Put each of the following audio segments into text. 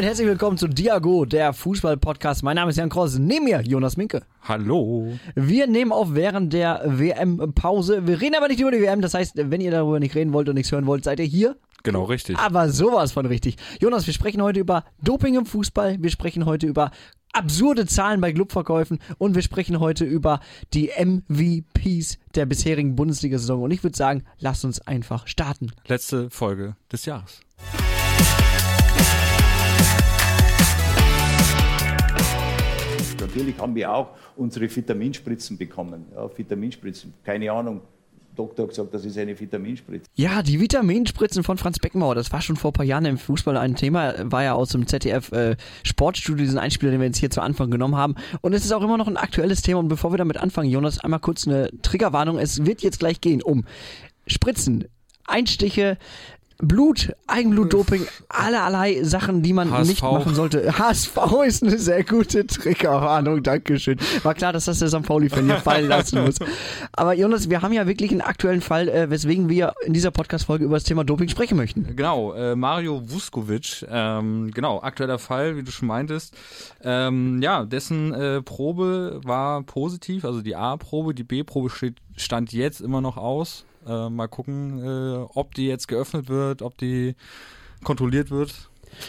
damit herzlich willkommen zu Diago, der Fußball-Podcast. Mein Name ist Jan Kross, neben mir Jonas Minke. Hallo. Wir nehmen auf während der WM-Pause. Wir reden aber nicht über die WM, das heißt, wenn ihr darüber nicht reden wollt und nichts hören wollt, seid ihr hier. Genau, richtig. Aber sowas von richtig. Jonas, wir sprechen heute über Doping im Fußball, wir sprechen heute über absurde Zahlen bei Clubverkäufen und wir sprechen heute über die MVPs der bisherigen Bundesliga-Saison. Und ich würde sagen, lasst uns einfach starten. Letzte Folge des Jahres. Natürlich haben wir auch unsere Vitaminspritzen bekommen. Ja, Vitaminspritzen, keine Ahnung. Doktor gesagt, das ist eine Vitaminspritze. Ja, die Vitaminspritzen von Franz Beckenbauer, das war schon vor ein paar Jahren im Fußball ein Thema, war ja aus dem ZDF äh, Sportstudio, diesen Einspieler, den wir jetzt hier zu Anfang genommen haben. Und es ist auch immer noch ein aktuelles Thema. Und bevor wir damit anfangen, Jonas, einmal kurz eine Triggerwarnung. Es wird jetzt gleich gehen um Spritzen, Einstiche, Blut, Eigenblutdoping, allerlei Sachen, die man HSV. nicht machen sollte. HSV ist eine sehr gute Triggerwarnung, Dankeschön. War klar, dass das der St. Pauli-Fan hier fallen lassen muss. Aber Jonas, wir haben ja wirklich einen aktuellen Fall, äh, weswegen wir in dieser Podcast-Folge über das Thema Doping sprechen möchten. Genau, äh, Mario Vuskovic, ähm, genau, aktueller Fall, wie du schon meintest. Ähm, ja, dessen äh, Probe war positiv, also die A-Probe, die B-Probe steht, stand jetzt immer noch aus. Äh, mal gucken, äh, ob die jetzt geöffnet wird, ob die kontrolliert wird.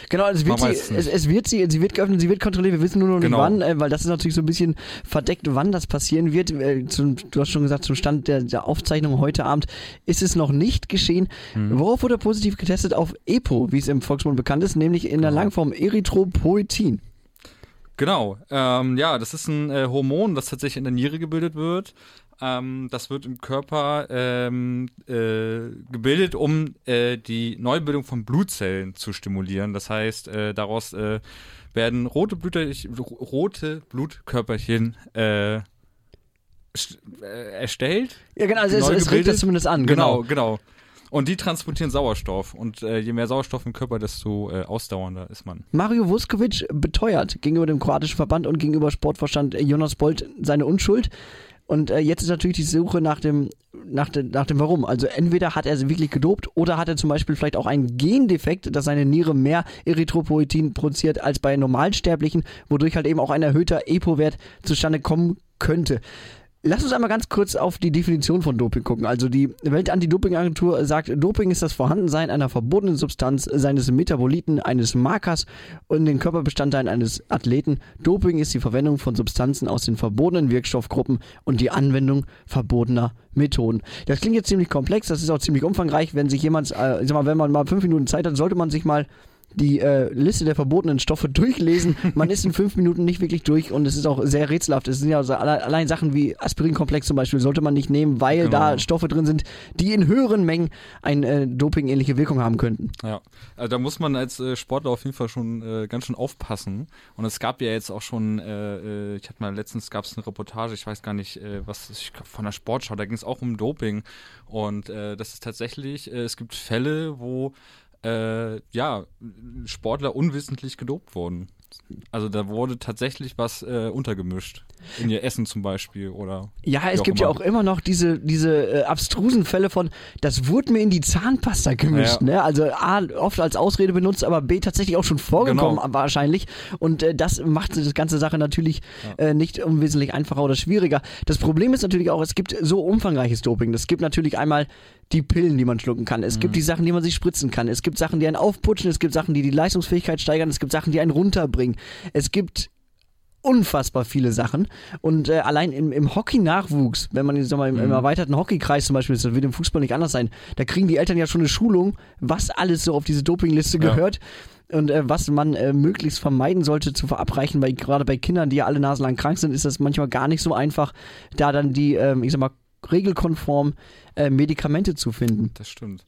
Genau, es wird, sie, es es, nicht. wird sie, sie wird geöffnet, sie wird kontrolliert, wir wissen nur noch nicht Genau. wann, äh, weil das ist natürlich so ein bisschen verdeckt, wann das passieren wird. Äh, zum, du hast schon gesagt, zum Stand der, der Aufzeichnung heute Abend ist es noch nicht geschehen. Mhm. Worauf wurde positiv getestet? Auf EPO, wie es im Volksmund bekannt ist, nämlich in der Genau. Langform Erythropoetin. Genau, ähm, ja, das ist ein äh, Hormon, das tatsächlich in der Niere gebildet wird. Ähm, das wird im Körper ähm, äh, gebildet, um äh, die Neubildung von Blutzellen zu stimulieren. Das heißt, äh, daraus äh, werden rote, Blüter, rote Blutkörperchen äh, äh, erstellt. Ja, genau, also es, es regt das zumindest an. Genau, genau. Und die transportieren Sauerstoff. Und äh, je mehr Sauerstoff im Körper, desto äh, ausdauernder ist man. Mario Vuskovic beteuert gegenüber dem kroatischen Verband und gegenüber Sportvorstand Jonas Bolt seine Unschuld. Und äh, jetzt ist natürlich die Suche nach dem, nach, dem, nach dem Warum. Also entweder hat er sie wirklich gedopt oder hat er zum Beispiel vielleicht auch einen Gendefekt, dass seine Niere mehr Erythropoetin produziert als bei Normalsterblichen, wodurch halt eben auch ein erhöhter EPO-Wert zustande kommen könnte. Lass uns einmal ganz kurz auf die Definition von Doping gucken. Also die Weltantidoping-Agentur sagt, Doping ist das Vorhandensein einer verbotenen Substanz, seines Metaboliten, eines Markers und den Körperbestandteilen eines Athleten. Doping ist die Verwendung von Substanzen aus den verbotenen Wirkstoffgruppen und die Anwendung verbotener Methoden. Das klingt jetzt ziemlich komplex, das ist auch ziemlich umfangreich. Wenn sich jemand, äh, ich sag mal, wenn man mal fünf Minuten Zeit hat, sollte man sich mal die äh, Liste der verbotenen Stoffe durchlesen. Man ist in fünf Minuten nicht wirklich durch und es ist auch sehr rätselhaft. Es sind ja so alle, allein Sachen wie Aspirinkomplex zum Beispiel sollte man nicht nehmen, weil da Genau. Stoffe drin sind, die in höheren Mengen eine äh, Doping-ähnliche Wirkung haben könnten. Ja, also da muss man als äh, Sportler auf jeden Fall schon äh, ganz schön aufpassen. Und es gab ja jetzt auch schon, äh, äh, ich hatte mal letztens gab es eine Reportage, ich weiß gar nicht, was ich von der Sportschau, da ging es auch um Doping. Und das ist tatsächlich, es gibt Fälle, wo äh, ja Sportler unwissentlich gedopt wurden. Also da wurde tatsächlich was äh, untergemischt. In ihr Essen zum Beispiel oder. Ja, es gibt ja immer. auch immer noch diese, diese äh, abstrusen Fälle von, das wurde mir in die Zahnpasta gemischt. Ja. Ne? Also A, oft als Ausrede benutzt, aber B, tatsächlich auch schon vorgekommen Genau. wahrscheinlich. Und äh, das macht das ganze Sache natürlich äh, nicht unwesentlich einfacher oder schwieriger. Das Problem ist natürlich auch, es gibt so umfangreiches Doping. Es gibt natürlich einmal die Pillen, die man schlucken kann. Es Mhm. gibt die Sachen, die man sich spritzen kann. Es gibt Sachen, die einen aufputschen. Es gibt Sachen, die die Leistungsfähigkeit steigern. Es gibt Sachen, die einen runterbringen. Es gibt unfassbar viele Sachen. Und äh, allein im, im Hockey-Nachwuchs, wenn man jetzt sag mal, im, im erweiterten Hockeykreis zum Beispiel ist, das wird im Fußball nicht anders sein, da kriegen die Eltern ja schon eine Schulung, was alles so auf diese Dopingliste Ja. gehört. Und äh, was man äh, möglichst vermeiden sollte zu verabreichen, weil gerade bei Kindern, die ja alle naselang krank sind, ist das manchmal gar nicht so einfach, da dann die, ähm, ich sag mal, regelkonform äh, Medikamente zu finden. Das stimmt.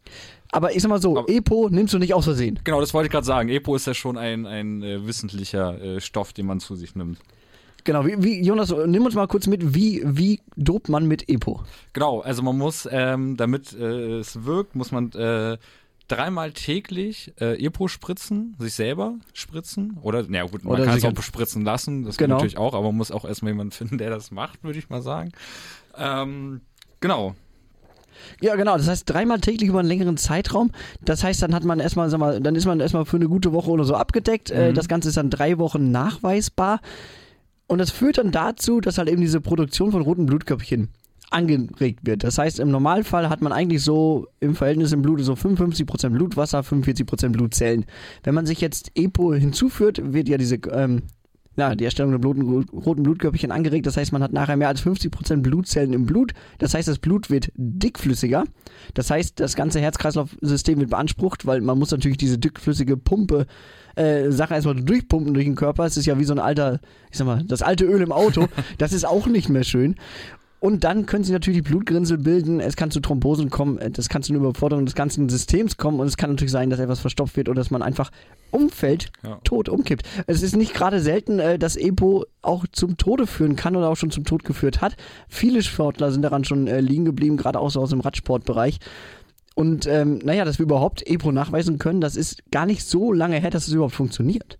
Aber ich sag mal so, Aber- EPO nimmst du nicht aus Versehen. Genau, das wollte ich gerade sagen. EPO ist ja schon ein, ein äh, wissentlicher äh, Stoff, den man zu sich nimmt. Genau, wie, wie Jonas, nimm uns mal kurz mit, wie, wie dopt man mit EPO? Genau, also man muss, ähm, damit äh, es wirkt, muss man äh, dreimal täglich äh, Epo spritzen, sich selber spritzen. Oder, na gut, man Oder kann es auch bespritzen lassen, das Genau. geht natürlich auch, aber man muss auch erstmal jemanden finden, der das macht, würde ich mal sagen. Ähm, genau. Ja, genau. Das heißt dreimal täglich über einen längeren Zeitraum. Das heißt, dann hat man erstmal, sag mal, dann ist man erstmal für eine gute Woche oder so abgedeckt. Äh, Mhm. Das Ganze ist dann drei Wochen nachweisbar. Und das führt dann dazu, dass halt eben diese Produktion von roten Blutkörperchen angeregt wird. Das heißt, im Normalfall hat man eigentlich so im Verhältnis im Blut so 55% Blutwasser, 45% Blutzellen. Wenn man sich jetzt EPO hinzuführt, wird ja diese ähm, ja, die Erstellung der Bluten, roten Blutkörperchen angeregt. Das heißt, man hat nachher mehr als 50% Blutzellen im Blut. Das heißt, das Blut wird dickflüssiger. Das heißt, das ganze Herz-Kreislauf-System wird beansprucht, weil man muss natürlich diese dickflüssige Pumpe äh, Sache erstmal durchpumpen durch den Körper. Es ist ja wie so ein alter, ich sag mal, das alte Öl im Auto. Das ist auch nicht mehr schön. Und dann können sie natürlich Blutgrinsel bilden, es kann zu Thrombosen kommen, äh, das kann zu einer Überforderung des ganzen Systems kommen und es kann natürlich sein, dass etwas verstopft wird oder dass man einfach umfällt, Ja. tot umkippt. Es ist nicht gerade selten, äh, dass EPO auch zum Tode führen kann oder auch schon zum Tod geführt hat. Viele Sportler sind daran schon äh, liegen geblieben, gerade auch so aus dem Radsportbereich. Und ähm, naja, dass wir überhaupt EPO nachweisen können, das ist gar nicht so lange her, dass es überhaupt funktioniert.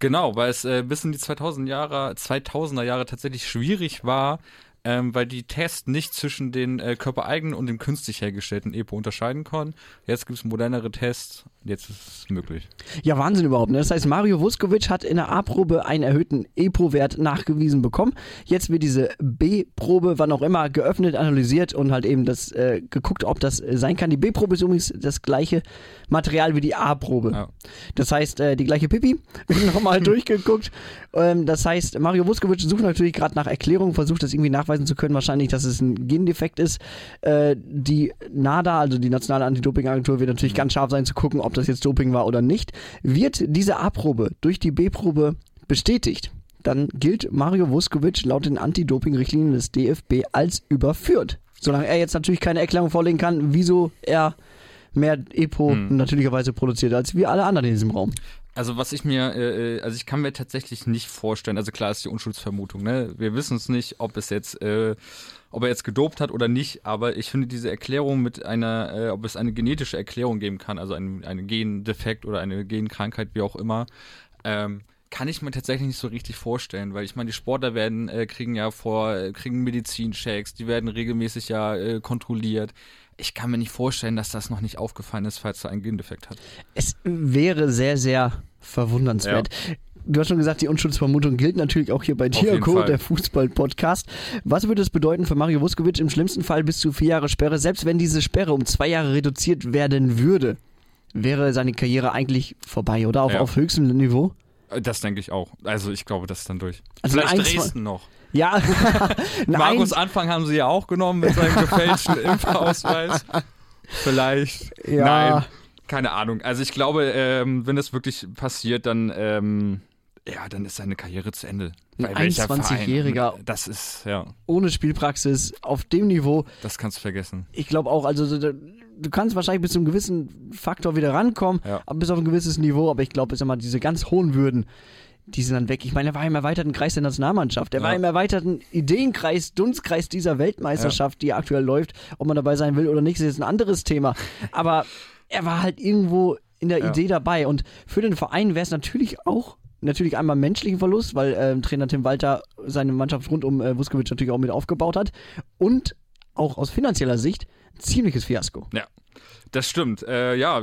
Genau, weil es äh, bis in die 2000 Jahre, 2000er Jahre tatsächlich schwierig war, ähm, weil die Tests nicht zwischen den äh, körpereigenen und dem künstlich hergestellten EPO unterscheiden konnten. Jetzt gibt es modernere Tests, jetzt ist es möglich. Ja, Wahnsinn überhaupt. Ne? Das heißt, Mario Vuskovic hat in der A-Probe einen erhöhten EPO-Wert nachgewiesen bekommen. Jetzt wird diese B-Probe, wann auch immer, geöffnet, analysiert und halt eben das äh, geguckt, ob das äh, sein kann. Die B-Probe ist übrigens das gleiche Material wie die A-Probe. Ja. Das heißt, äh, die gleiche Pipi, nochmal durchgeguckt. Ähm, das heißt, Mario Vuskovic sucht natürlich gerade nach Erklärung, versucht das irgendwie nachweisen zu können, wahrscheinlich, dass es ein Gendefekt ist. Äh, die NADA, also die Nationale Anti-Doping-Agentur, wird natürlich ganz scharf sein zu gucken, ob das jetzt Doping war oder nicht. Wird diese A-Probe durch die B-Probe bestätigt, dann gilt Mario Vuskovic laut den Anti-Doping-Richtlinien des DFB als überführt. Solange er jetzt natürlich keine Erklärung vorlegen kann, wieso er mehr EPO Hm. natürlicherweise produziert als wir alle anderen in diesem Raum. Also was ich mir, äh, äh, also ich kann mir tatsächlich nicht vorstellen, also klar ist die Unschuldsvermutung, ne? Wir wissen es nicht, ob es jetzt, äh, ob er jetzt gedopt hat oder nicht, aber ich finde diese Erklärung mit einer, äh, ob es eine genetische Erklärung geben kann, also ein, ein Gendefekt oder eine Genkrankheit, wie auch immer, ähm, kann ich mir tatsächlich nicht so richtig vorstellen, weil ich meine, die Sportler werden, äh, kriegen ja vor, äh, kriegen Medizinchecks, die werden regelmäßig ja äh, kontrolliert. Ich kann mir nicht vorstellen, dass das noch nicht aufgefallen ist, falls er einen Gendefekt hat. Es wäre sehr, sehr verwundernswert. Du hast schon gesagt, die Unschuldsvermutung gilt natürlich auch hier bei Diaco, der Fußball-Podcast. Was würde es bedeuten für Mario Vuskovic im schlimmsten Fall bis zu vier Jahre Sperre? Selbst wenn diese Sperre um zwei Jahre reduziert werden würde, wäre seine Karriere eigentlich vorbei, oder? Auf, Ja. auf höchstem Niveau? Äh, Das denke ich auch. Also ich glaube, das ist dann durch. Also Vielleicht Dresden noch. Ja. Markus Anfang haben sie ja auch genommen mit seinem gefälschten Impfausweis. Vielleicht. Ja. Nein. Keine Ahnung. Also ich glaube, ähm, wenn das wirklich passiert, dann ähm, ja, dann ist seine Karriere zu Ende. Ein Bei welcher 21-Jähriger. Verein? Das ist, ja, ohne Spielpraxis, auf dem Niveau. das kannst du vergessen. Ich glaube auch, also so, du kannst wahrscheinlich bis zu einem gewissen Faktor wieder rankommen, Ja. bis auf ein gewisses Niveau, aber ich glaube, ich sag mal, diese ganz hohen Würden, die sind dann weg. Ich meine, er war im erweiterten Kreis der Nationalmannschaft. Er war Ja. im erweiterten Ideenkreis, Dunstkreis dieser Weltmeisterschaft, die aktuell läuft. Ob man dabei sein will oder nicht, ist jetzt ein anderes Thema. Aber er war halt irgendwo in der Ja. Idee dabei. Und für den Verein wäre es natürlich auch natürlich einmal menschlichen Verlust, weil ähm, Trainer Tim Walter seine Mannschaft rund um äh, Vuskovic natürlich auch mit aufgebaut hat. Und auch aus finanzieller Sicht ein ziemliches Fiasko. Ja, das stimmt. Äh, ja,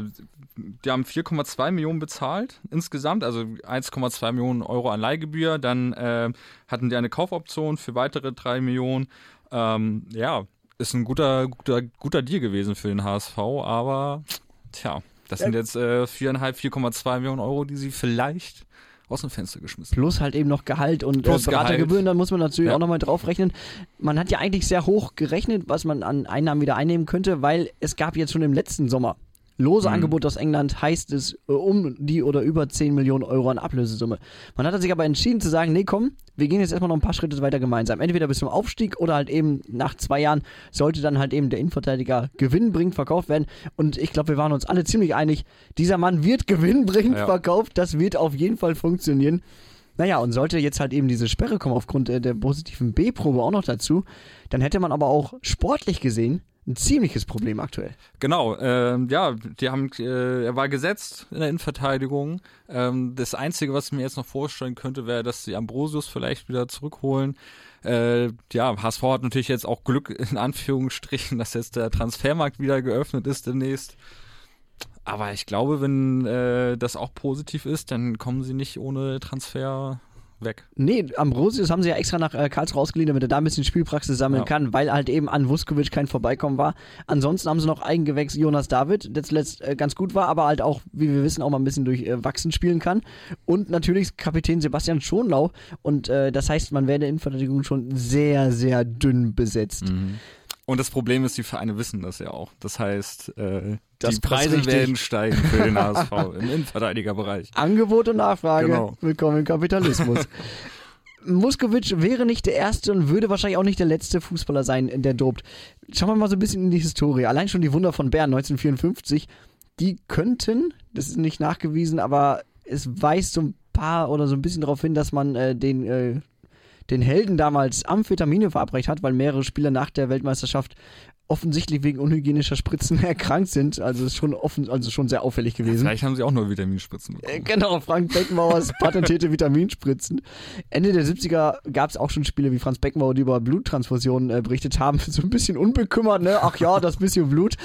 die haben 4,2 Millionen bezahlt insgesamt, also 1,2 Millionen Euro an Leihgebühr. Dann äh, hatten die eine Kaufoption für weitere 3 Millionen. Ähm, ja, ist ein guter, guter, guter Deal gewesen für den HSV, aber tja, das sind jetzt äh, 4,5, 4,2 Millionen Euro, die sie vielleicht aus dem Fenster geschmissen Plus halt eben noch Gehalt und äh, Beratergebühren, da muss man natürlich Ja. auch nochmal drauf rechnen. Man hat ja eigentlich sehr hoch gerechnet, was man an Einnahmen wieder einnehmen könnte, weil es gab jetzt schon im letzten Sommer lose Mhm. Angebot aus England, heißt es äh, um die oder über 10 Millionen Euro an Ablösesumme. Man hat sich aber entschieden zu sagen, nee komm, wir gehen jetzt erstmal noch ein paar Schritte weiter gemeinsam. Entweder bis zum Aufstieg oder halt eben nach zwei Jahren sollte dann halt eben der Innenverteidiger gewinnbringend verkauft werden. Und ich glaube, wir waren uns alle ziemlich einig, dieser Mann wird gewinnbringend Ja. verkauft, das wird auf jeden Fall funktionieren. Naja, und sollte jetzt halt eben diese Sperre kommen aufgrund äh, der positiven B-Probe auch noch dazu, dann hätte man aber auch sportlich gesehen ein ziemliches Problem aktuell. Genau, ähm, ja, die haben, äh, er war gesetzt in der Innenverteidigung. Ähm, das Einzige, was ich mir jetzt noch vorstellen könnte, wäre, dass sie Ambrosius vielleicht wieder zurückholen. Äh, ja, HSV hat natürlich jetzt auch Glück in Anführungsstrichen, dass jetzt der Transfermarkt wieder geöffnet ist demnächst. Aber ich glaube, wenn äh, das auch positiv ist, dann kommen sie nicht ohne Transfer weg. Nee, Ambrosius haben sie ja extra nach äh, Karlsruhe ausgeliehen, damit er da ein bisschen Spielpraxis sammeln Ja. kann, weil halt eben an Vuskovic kein Vorbeikommen war. Ansonsten haben sie noch Eigengewächs Jonas David, der zuletzt äh, ganz gut war, aber halt auch, wie wir wissen, auch mal ein bisschen durch äh, Wachsen spielen kann. Und natürlich Kapitän Sebastian Schonlau. Und äh, das heißt, man wäre in der Innenverteidigung schon sehr, sehr dünn besetzt. Mhm. Und das Problem ist, die Vereine wissen das ja auch. Das heißt, äh, Das die Preise werden steigen für den HSV im Innenverteidigerbereich. Angebot und Nachfrage. Genau. Willkommen im Kapitalismus. Muskovic wäre nicht der erste und würde wahrscheinlich auch nicht der letzte Fußballer sein, der dopt. Schauen wir mal so ein bisschen in die Historie. Allein schon die Wunder von Bern 1954, die könnten, das ist nicht nachgewiesen, aber es weist so ein paar oder so ein bisschen darauf hin, dass man äh, den, äh, den Helden damals Amphetamine verabreicht hat, weil mehrere Spieler nach der Weltmeisterschaft offensichtlich wegen unhygienischer Spritzen erkrankt sind. Also ist schon offen, also schon sehr auffällig gewesen. Vielleicht haben sie auch nur Vitaminspritzen Äh, bekommen. Genau, Frank Beckenbauers patentierte Vitaminspritzen. Ende der 70er gab es auch schon Spiele wie Franz Beckenbauer, die über Bluttransfusionen äh, berichtet haben. So ein bisschen unbekümmert, ne? Ach ja, das bisschen Blut.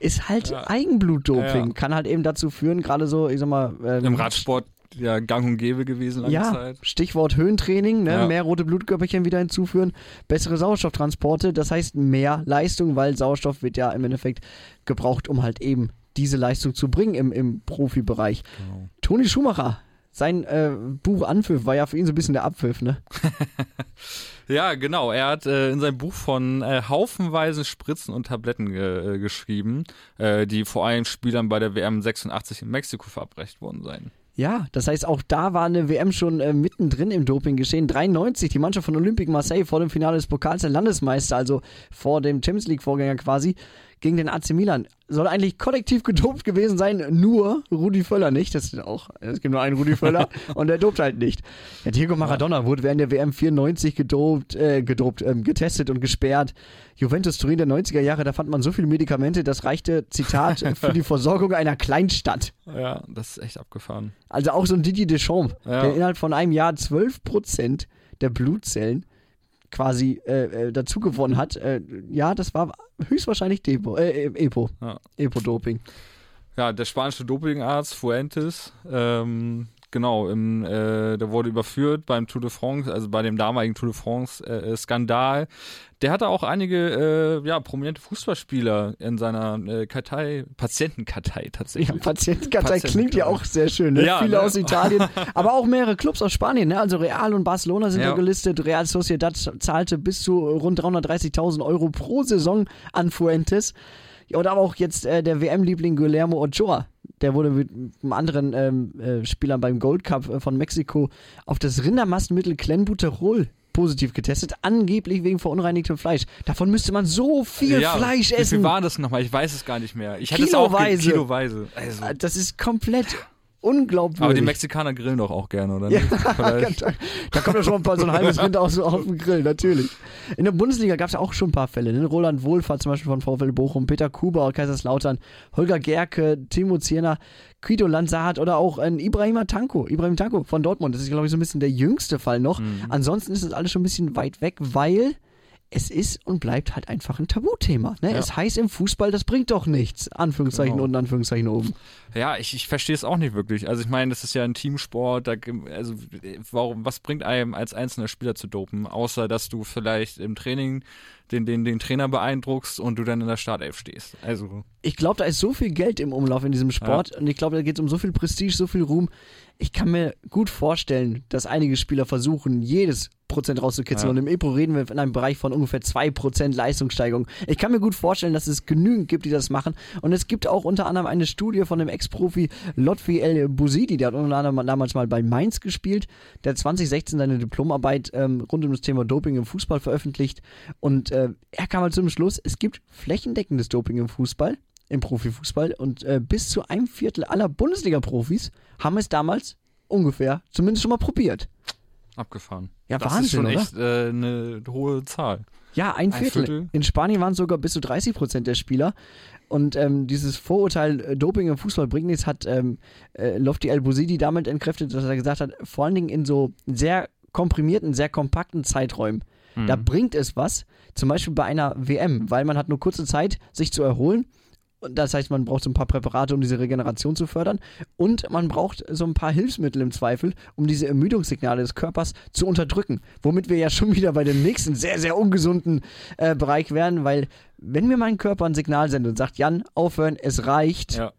Ist halt Ja. Eigenblutdoping. Ja. Kann halt eben dazu führen, gerade so, ich sag mal. Ähm, Im Radsport ja gang und gäbe gewesen lange ja, Zeit. Stichwort Höhentraining, ne? Ja. mehr rote Blutkörperchen wieder hinzuführen, bessere Sauerstofftransporte, das heißt mehr Leistung, weil Sauerstoff wird ja im Endeffekt gebraucht, um halt eben diese Leistung zu bringen im, im Profibereich. Genau. Toni Schumacher, sein äh, Buch Anpfiff war ja für ihn so ein bisschen der Abpfiff, ne? Ja, genau. Er hat äh, in seinem Buch von äh, haufenweise Spritzen und Tabletten ge äh, geschrieben, äh, die vor allem Spielern bei der WM 86 in Mexiko verabreicht worden seien. Ja, das heißt, auch da war eine WM schon äh, mittendrin im Doping geschehen. 93, die Mannschaft von Olympique Marseille vor dem Finale des Pokals der Landesmeister, also vor dem Champions League-Vorgänger quasi, gegen den AC Milan. Soll eigentlich kollektiv gedopt gewesen sein, nur Rudi Völler nicht. Das ist auch, es gibt nur einen Rudi Völler und der dopt halt nicht. Ja, Diego Maradona wurde während der WM 94 gedopt, äh, gedopt, ähm, getestet und gesperrt. Juventus Turin der 90er Jahre, da fand man so viele Medikamente, das reichte, Zitat, für die Versorgung einer Kleinstadt. Ja, das ist echt abgefahren. Also auch so ein Didier Deschamps, Ja. der innerhalb von einem Jahr 12% der Blutzellen quasi äh, äh, dazu gewonnen hat. Äh, ja, das war höchstwahrscheinlich Depo, äh, äh, Epo. Ja. Epo-Doping. Ja, der spanische Dopingarzt Fuentes, ähm, genau, im, äh, der wurde überführt beim Tour de France, also bei dem damaligen Tour de France äh, äh, Skandal. Der hatte auch einige äh, ja, prominente Fußballspieler in seiner äh, Kartei, Patientenkartei Ja, tatsächlich. Patientenkartei Patientenkartei. klingt ja auch sehr schön. Ne? Ja, Viele ne? aus Italien, aber auch mehrere Clubs aus Spanien. Ne? Also Real und Barcelona sind Ja. da gelistet. Real Sociedad zahlte bis zu rund 330.000 Euro pro Saison an Fuentes. Ja, und aber auch jetzt äh, der WM-Liebling Guillermo Ochoa. Der wurde mit einem anderen ähm, äh, Spielern beim Gold Cup äh, von Mexiko auf das Rindermastmittel Clenbuterol positiv getestet, angeblich wegen verunreinigtem Fleisch. Davon müsste man so viel ja, Fleisch Wie essen. viel war das nochmal? Ich weiß es gar nicht mehr. Ich hatte es auch Kiloweise. kiloweise. Also. Das ist komplett unglaubwürdig. Aber die Mexikaner grillen doch auch gerne, oder nicht? Vielleicht. da, da kommt ja schon mal so ein halbes Rind aus, auf den Grill, natürlich. In der Bundesliga gab es ja auch schon ein paar Fälle. Ne? Roland Wohlfahrt zum Beispiel von VfL Bochum, Peter Kuba Kaiserslautern, Holger Gerke, Timo Zierner, Quido Lanzahat oder auch ein Ibrahima Tanko. Ibrahim Tanko von Dortmund. Das ist, glaube ich, so ein bisschen der jüngste Fall noch. Mhm. Ansonsten ist das alles schon ein bisschen weit weg, weil es ist und bleibt halt einfach ein Tabuthema. Ne? Ja. Es heißt im Fußball, das bringt doch nichts. Anführungszeichen Genau. unten, Anführungszeichen oben. Ja, ich, ich verstehe es auch nicht wirklich. Also ich meine, das ist ja ein Teamsport. Da, also äh, warum, was bringt einem als einzelner Spieler zu dopen, außer dass du vielleicht im Training den, den, den Trainer beeindruckst und du dann in der Startelf stehst. Also ich glaube, da ist so viel Geld im Umlauf in diesem Sport und ich glaube, da geht es um so viel Prestige, so viel Ruhm. Ich kann mir gut vorstellen, dass einige Spieler versuchen, jedes Prozent rauszukitzeln. Ja. Und im EPO reden wir in einem Bereich von ungefähr 2% Leistungssteigerung. Ich kann mir gut vorstellen, dass es genügend gibt, die das machen. Und es gibt auch unter anderem eine Studie von dem Ex-Profi Lotfi El Bouzidi, der hat unter anderem damals mal bei Mainz gespielt. Der hat 2016 seine Diplomarbeit ähm, rund um das Thema Doping im Fußball veröffentlicht. Und äh, er kam halt zum Schluss, es gibt flächendeckendes Doping im Fußball im Profifußball und äh, bis zu einem Viertel aller Bundesliga-Profis haben es damals ungefähr zumindest schon mal probiert. Abgefahren. Ja, das Wahnsinn, ist schon oder? echt äh, eine hohe Zahl. Ja, ein Ein Viertel. Viertel? In Spanien waren es sogar bis zu 30 Prozent der Spieler. Und ähm, dieses Vorurteil äh, Doping im Fußball bringt nichts, hat ähm, äh, Lofty El Bouzidi damit entkräftet, dass er gesagt hat, vor allen Dingen in so sehr komprimierten, sehr kompakten Zeiträumen Da bringt es was, zum Beispiel bei einer WM, weil man hat nur kurze Zeit, sich zu erholen. Und das heißt, man braucht so ein paar Präparate, um diese Regeneration zu fördern. Und man braucht so ein paar Hilfsmittel im Zweifel, um diese Ermüdungssignale des Körpers zu unterdrücken. Womit wir ja schon wieder bei dem nächsten sehr, sehr ungesunden äh, Bereich wären, weil wenn mir mein Körper ein Signal sendet und sagt, Jan, aufhören, es reicht. Ja.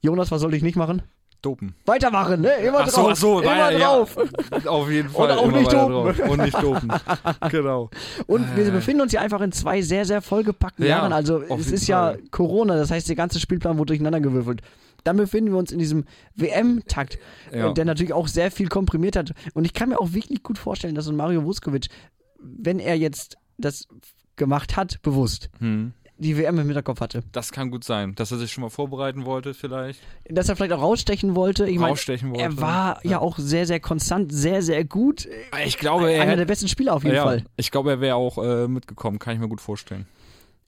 Jonas, was soll ich nicht machen? Dopen. Weitermachen, ne? Immer Ach so, drauf. ach so, immer ja. drauf. Auf jeden Fall. auch immer nicht dopen. drauf. Und nicht dopen. genau. Und wir befinden uns ja einfach in zwei sehr, sehr vollgepackten Ja, Jahren. Also es ist ja. Corona, das heißt, der ganze Spielplan wurde durcheinander gewürfelt. Dann befinden wir uns in diesem WM-Takt, Ja. äh, der natürlich auch sehr viel komprimiert hat. Und ich kann mir auch wirklich gut vorstellen, dass so ein Mario Vuskovic, wenn er jetzt das gemacht hat, bewusst, Hm. Die WM im Hinterkopf hatte. Das kann gut sein, dass er sich schon mal vorbereiten wollte, vielleicht. Dass er vielleicht auch rausstechen wollte. Ich Rausstechen wollte. er war ja. auch sehr, sehr konstant, sehr, sehr gut. Ich glaube, er Einer der besten Spieler auf jeden ja, Fall. Ich glaube, er wäre auch äh, mitgekommen, kann ich mir gut vorstellen.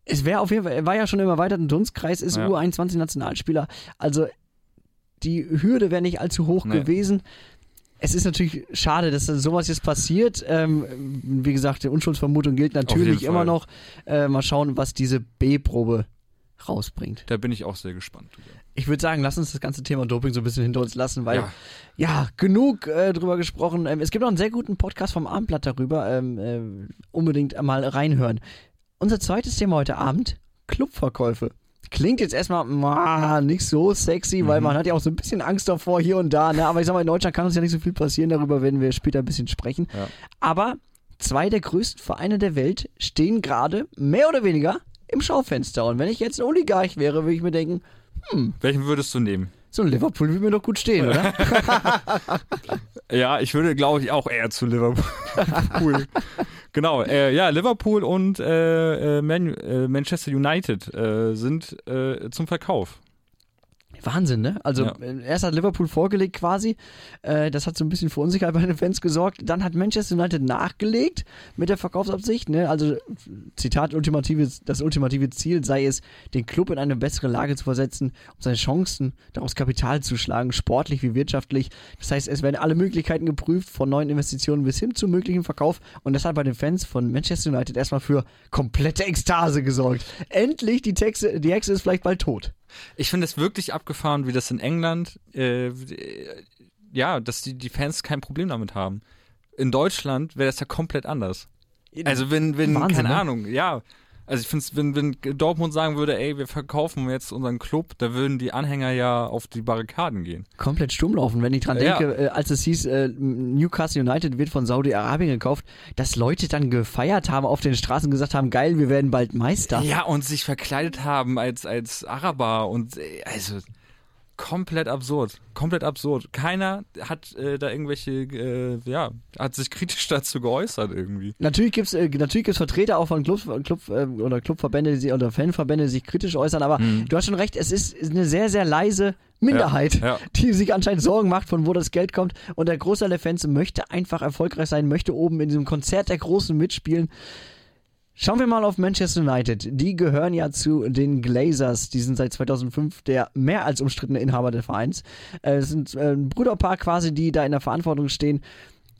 Es wäre auf jeden Fall, er war ja schon im erweiterten Dunstkreis, ist Ja. U21-Nationalspieler. Also die Hürde wäre nicht allzu hoch Nee. gewesen. Es ist natürlich schade, dass sowas jetzt passiert. Ähm, wie gesagt, die Unschuldsvermutung gilt natürlich immer noch. Äh, mal schauen, was diese B-Probe rausbringt. Da bin ich auch sehr gespannt. Ich würde sagen, lass uns das ganze Thema Doping so ein bisschen hinter uns lassen, weil Ja. ja, genug äh, drüber gesprochen. Ähm, es gibt noch einen sehr guten Podcast vom Abendblatt darüber. Ähm, äh, unbedingt mal reinhören. Unser zweites Thema heute Abend: Clubverkäufe. Klingt jetzt erstmal ma, nicht so sexy, weil Mhm. man hat ja auch so ein bisschen Angst davor hier und da. Ne? Aber ich sag mal, in Deutschland kann uns ja nicht so viel passieren. Darüber werden wir später ein bisschen sprechen. Ja. Aber zwei der größten Vereine der Welt stehen gerade mehr oder weniger im Schaufenster. Und wenn ich jetzt ein Oligarch wäre, würde ich mir denken, Welchen würdest du nehmen? So ein Liverpool würde mir doch gut stehen, oder? Ja, ich würde, glaube ich, auch eher zu Liverpool. Genau, äh, ja, Liverpool und äh, äh, Man äh, Manchester United äh, sind äh, zum Verkauf. Wahnsinn, ne? Also Ja. äh, erst hat Liverpool vorgelegt quasi, äh, das hat so ein bisschen für Unsicherheit bei den Fans gesorgt. Dann hat Manchester United nachgelegt mit der Verkaufsabsicht. Ne? Also Zitat, ultimative, das ultimative Ziel sei es, den Club in eine bessere Lage zu versetzen, um seine Chancen daraus Kapital zu schlagen, sportlich wie wirtschaftlich. Das heißt, es werden alle Möglichkeiten geprüft, von neuen Investitionen bis hin zum möglichen Verkauf. Und das hat bei den Fans von Manchester United erstmal für komplette Ekstase gesorgt. Endlich, die, Texte, die Hexe ist vielleicht bald tot. Ich finde es wirklich abgefahren, wie das in England, äh, ja, dass die, die Fans kein Problem damit haben. In Deutschland wäre das ja komplett anders. Also wenn, wenn, Wahnsinn, keine ne? Ahnung, ja. Also ich finde es, wenn, wenn Dortmund sagen würde, ey, wir verkaufen jetzt unseren Club, da würden die Anhänger ja auf die Barrikaden gehen. komplett stumm laufen, wenn ich dran Ja. denke, äh, als es hieß, äh, Newcastle United wird von Saudi-Arabien gekauft, dass Leute dann gefeiert haben auf den Straßen gesagt haben, geil, wir werden bald Meister. Ja, und sich verkleidet haben als, als Araber und äh, also komplett absurd. Komplett absurd. Keiner hat äh, da irgendwelche, äh, ja, hat sich kritisch dazu geäußert irgendwie. Natürlich gibt's äh, natürlich gibt's Vertreter auch von Clubs, Club, äh, oder Clubverbände die, sich- oder Fanverbände, die sich kritisch äußern, aber Mhm. du hast schon recht, es ist eine sehr, sehr leise Minderheit, Ja, ja. die sich anscheinend Sorgen macht, von wo das Geld kommt. Und der Großteil der Fans möchte einfach erfolgreich sein, möchte oben in diesem Konzert der Großen mitspielen. Schauen wir mal auf Manchester United. Die gehören ja zu den Glazers. Die sind seit 2005 der mehr als umstrittene Inhaber des Vereins. Äh, Es sind äh, ein Bruderpaar quasi, die da in der Verantwortung stehen.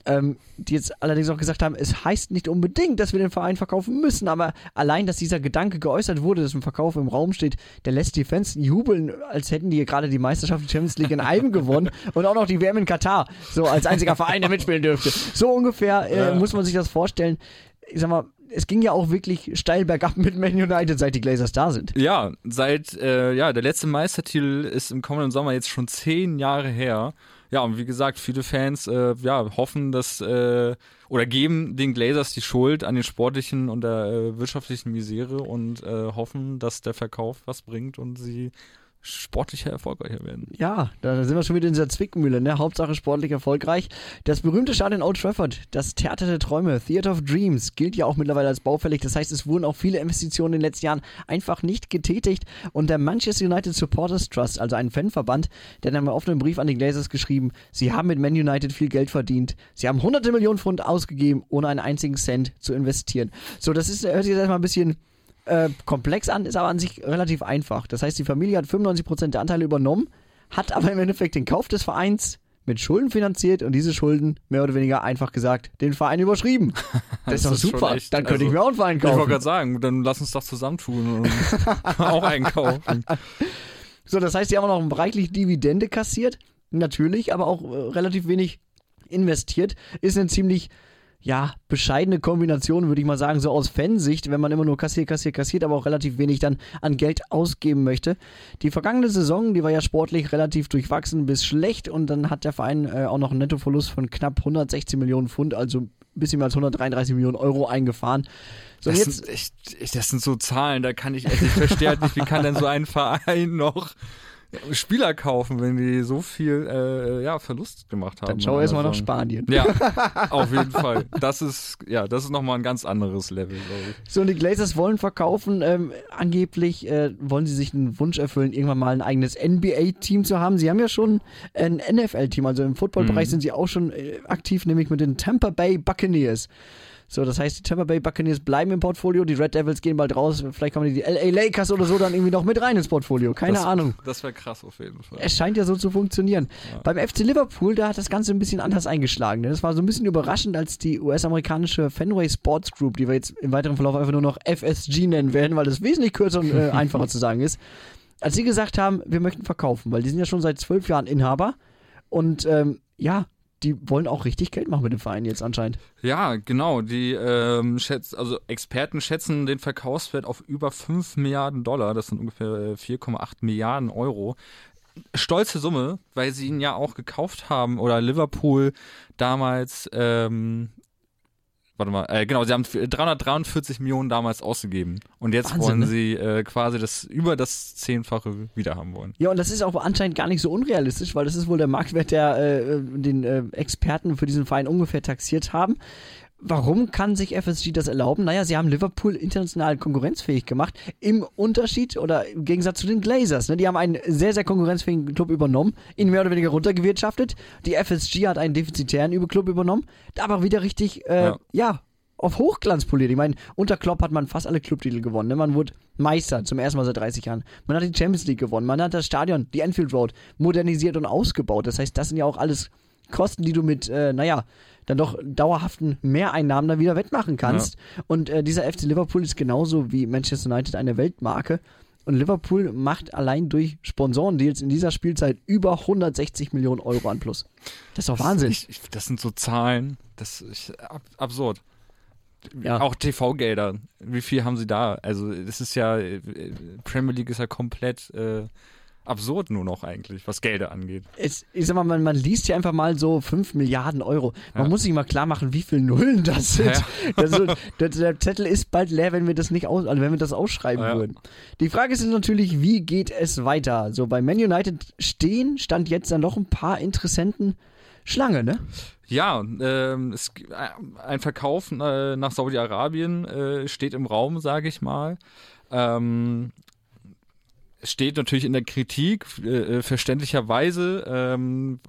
Ähm, die jetzt allerdings auch gesagt haben, es heißt nicht unbedingt, dass wir den Verein verkaufen müssen, aber allein, dass dieser Gedanke geäußert wurde, dass ein Verkauf im Raum steht, der lässt die Fans jubeln, als hätten die gerade die Meisterschaft der Champions League in einem gewonnen und auch noch die WM in Katar, so als einziger Verein, der mitspielen dürfte. So ungefähr äh, Ja. muss man sich das vorstellen. Ich sag mal, es ging ja auch wirklich steil bergab mit Man United, seit die Glazers da sind. Ja, seit, äh, ja, der letzte Meistertitel ist im kommenden Sommer jetzt schon zehn Jahre her. Ja, und wie gesagt, viele Fans äh, ja, hoffen, dass äh, oder geben den Glazers die Schuld an den sportlichen und der äh, wirtschaftlichen Misere und äh, hoffen, dass der Verkauf was bringt und sie sportlicher erfolgreicher werden. Ja, da sind wir schon wieder in dieser Zwickmühle, ne? Hauptsache sportlich erfolgreich. Das berühmte Stadion Old Trafford, das Theater der Träume, Theater of Dreams, gilt ja auch mittlerweile als baufällig. Das heißt, es wurden auch viele Investitionen in den letzten Jahren einfach nicht getätigt. Und der Manchester United Supporters Trust, also ein Fanverband, der hat einen offenen Brief an die Glazers geschrieben, sie haben mit Man United viel Geld verdient. Sie haben hunderte Millionen Pfund ausgegeben, ohne einen einzigen Cent zu investieren. So, das ist, hört sich jetzt erstmal ein bisschen äh, komplex an, ist aber an sich relativ einfach. Das heißt, die Familie hat 95% der Anteile übernommen, hat aber im Endeffekt den Kauf des Vereins mit Schulden finanziert und diese Schulden mehr oder weniger einfach gesagt den Verein überschrieben. Das, ist doch ist schon super. echt- Dann könnte also, ich mir auch einen Verein Ich wollte kaufen. gerade sagen, dann lass uns doch zusammentun und auch einkaufen. So, das heißt, die haben auch noch reichlich Dividende kassiert. Natürlich, aber auch äh, relativ wenig investiert. Ist eine ziemlich, ja, bescheidene Kombination, würde ich mal sagen, so aus Fansicht, wenn man immer nur kassiert, kassiert, kassiert, aber auch relativ wenig dann an Geld ausgeben möchte. Die vergangene Saison, die war ja sportlich relativ durchwachsen bis schlecht und dann hat der Verein äh, auch noch einen Nettoverlust von knapp 116 Millionen Pfund, also ein bisschen mehr als 133 Millionen Euro eingefahren. So, Das jetzt, sind, echt, das sind so Zahlen, da kann ich echt, ich verstehe halt nicht, wie kann denn so ein Verein noch Spieler kaufen, wenn die so viel äh, ja, Verlust gemacht haben. dann schau erstmal nach. Spanien. Ja, auf jeden Fall. Das ist, ja, das ist nochmal ein ganz anderes Level, glaube ich. So, und die Glazers wollen verkaufen. Ähm, angeblich äh, wollen sie sich einen Wunsch erfüllen, irgendwann mal ein eigenes NBA-Team zu haben. Sie haben ja schon ein NFL-Team, also im Football-Bereich Mhm. sind sie auch schon äh, aktiv, nämlich mit den Tampa Bay Buccaneers. So, das heißt, die Tampa Bay Buccaneers bleiben im Portfolio, die Red Devils gehen bald raus, vielleicht kommen die LA Lakers oder so dann irgendwie noch mit rein ins Portfolio. Keine das, Ahnung. Das wäre krass auf jeden Fall. Es scheint ja so zu funktionieren. Ja. Beim FC Liverpool, da hat das Ganze ein bisschen anders eingeschlagen. ne? Das war so ein bisschen überraschend, als die US-amerikanische Fenway Sports Group, die wir jetzt im weiteren Verlauf einfach nur noch FSG nennen werden, weil das wesentlich kürzer und äh, einfacher zu sagen ist, als sie gesagt haben, wir möchten verkaufen, weil die sind ja schon seit zwölf Jahren Inhaber und ähm, ja, die wollen auch richtig Geld machen mit dem Verein jetzt anscheinend. Ja, genau. Die ähm, schätz, also Experten schätzen den Verkaufswert auf über 5 Milliarden Dollar. Das sind ungefähr äh, 4,8 Milliarden Euro. Stolze Summe, weil sie ihn ja auch gekauft haben oder Liverpool damals. Ähm, Warte mal, äh, genau, sie haben 343 Millionen damals ausgegeben. Und jetzt Wahnsinn, wollen ne? sie äh, quasi das über das Zehnfache wieder haben wollen. Ja, und das ist auch anscheinend gar nicht so unrealistisch, weil das ist wohl der Marktwert, der äh, den äh, Experten für diesen Verein ungefähr taxiert haben. Warum kann sich FSG das erlauben? Naja, sie haben Liverpool international konkurrenzfähig gemacht. Im Unterschied oder im Gegensatz zu den Glazers. Ne? Die haben einen sehr, sehr konkurrenzfähigen Club übernommen, ihn mehr oder weniger runtergewirtschaftet. Die FSG hat einen defizitären Club übernommen, aber wieder richtig, äh, ja. Ja. auf Hochglanz poliert. Ich meine, unter Klopp hat man fast alle Clubtitel gewonnen. Ne? Man wurde Meister zum ersten Mal seit 30 Jahren. Man hat die Champions League gewonnen. Man hat das Stadion, die Anfield Road, modernisiert und ausgebaut. Das heißt, das sind ja auch alles Kosten, die du mit, äh, naja, dann doch dauerhaften Mehreinnahmen dann wieder wettmachen kannst. Und äh, dieser FC Liverpool ist genauso wie Manchester United eine Weltmarke. Und Liverpool macht allein durch Sponsorendeals in dieser Spielzeit über 160 Millionen Euro an Plus. Das ist doch Wahnsinn. Ich, ich, das sind so Zahlen, das ist ab, absurd. Ja. Auch TV-Gelder. Wie viel haben sie da? Also, das ist ja, äh, Premier League ist ja komplett äh, absurd nur noch eigentlich, was Gelder angeht. es, ich sag mal, man, man liest hier einfach mal so 5 Milliarden Euro. Man Ja. muss sich mal klar machen, wie viele Nullen das sind. Ja. Das, ist- der, der Zettel ist bald leer, wenn wir das nicht aus, also wenn wir das ausschreiben Ja. würden. Die Frage ist natürlich, wie geht es weiter? So bei Man United stehen, stand jetzt dann doch ein paar Interessenten Schlange, ne? Ja, ähm, es, äh, ein Verkauf äh, nach Saudi-Arabien äh, steht im Raum, sage ich mal. Ähm, steht natürlich in der Kritik, äh, äh, verständlicherweise, ähm,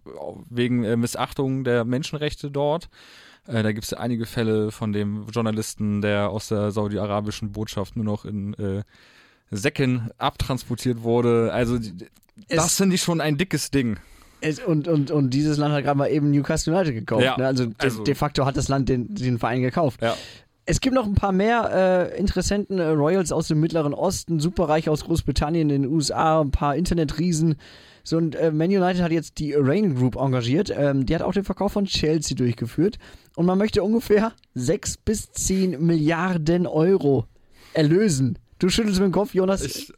wegen äh, Missachtung der Menschenrechte dort. Äh, da gibt es einige Fälle von dem Journalisten, der aus der saudi-arabischen Botschaft nur noch in äh, Säcken abtransportiert wurde. Also Es- das finde ich schon ein dickes Ding. Es, und, und, und dieses Land hat gerade mal eben Newcastle United gekauft. Ja, ne? also, de, also- de facto hat das Land den, den Verein gekauft. Ja. Es gibt noch ein paar mehr äh, Interessenten, äh, Royals aus dem Mittleren Osten, Superreich aus Großbritannien, in den USA, ein paar Internetriesen. So, und äh, Man United hat jetzt die Rain Group engagiert. Ähm, die hat auch den Verkauf von Chelsea durchgeführt. Und man möchte ungefähr 6 bis 10 Milliarden Euro erlösen. Du schüttelst mit dem Kopf, Jonas. Ich,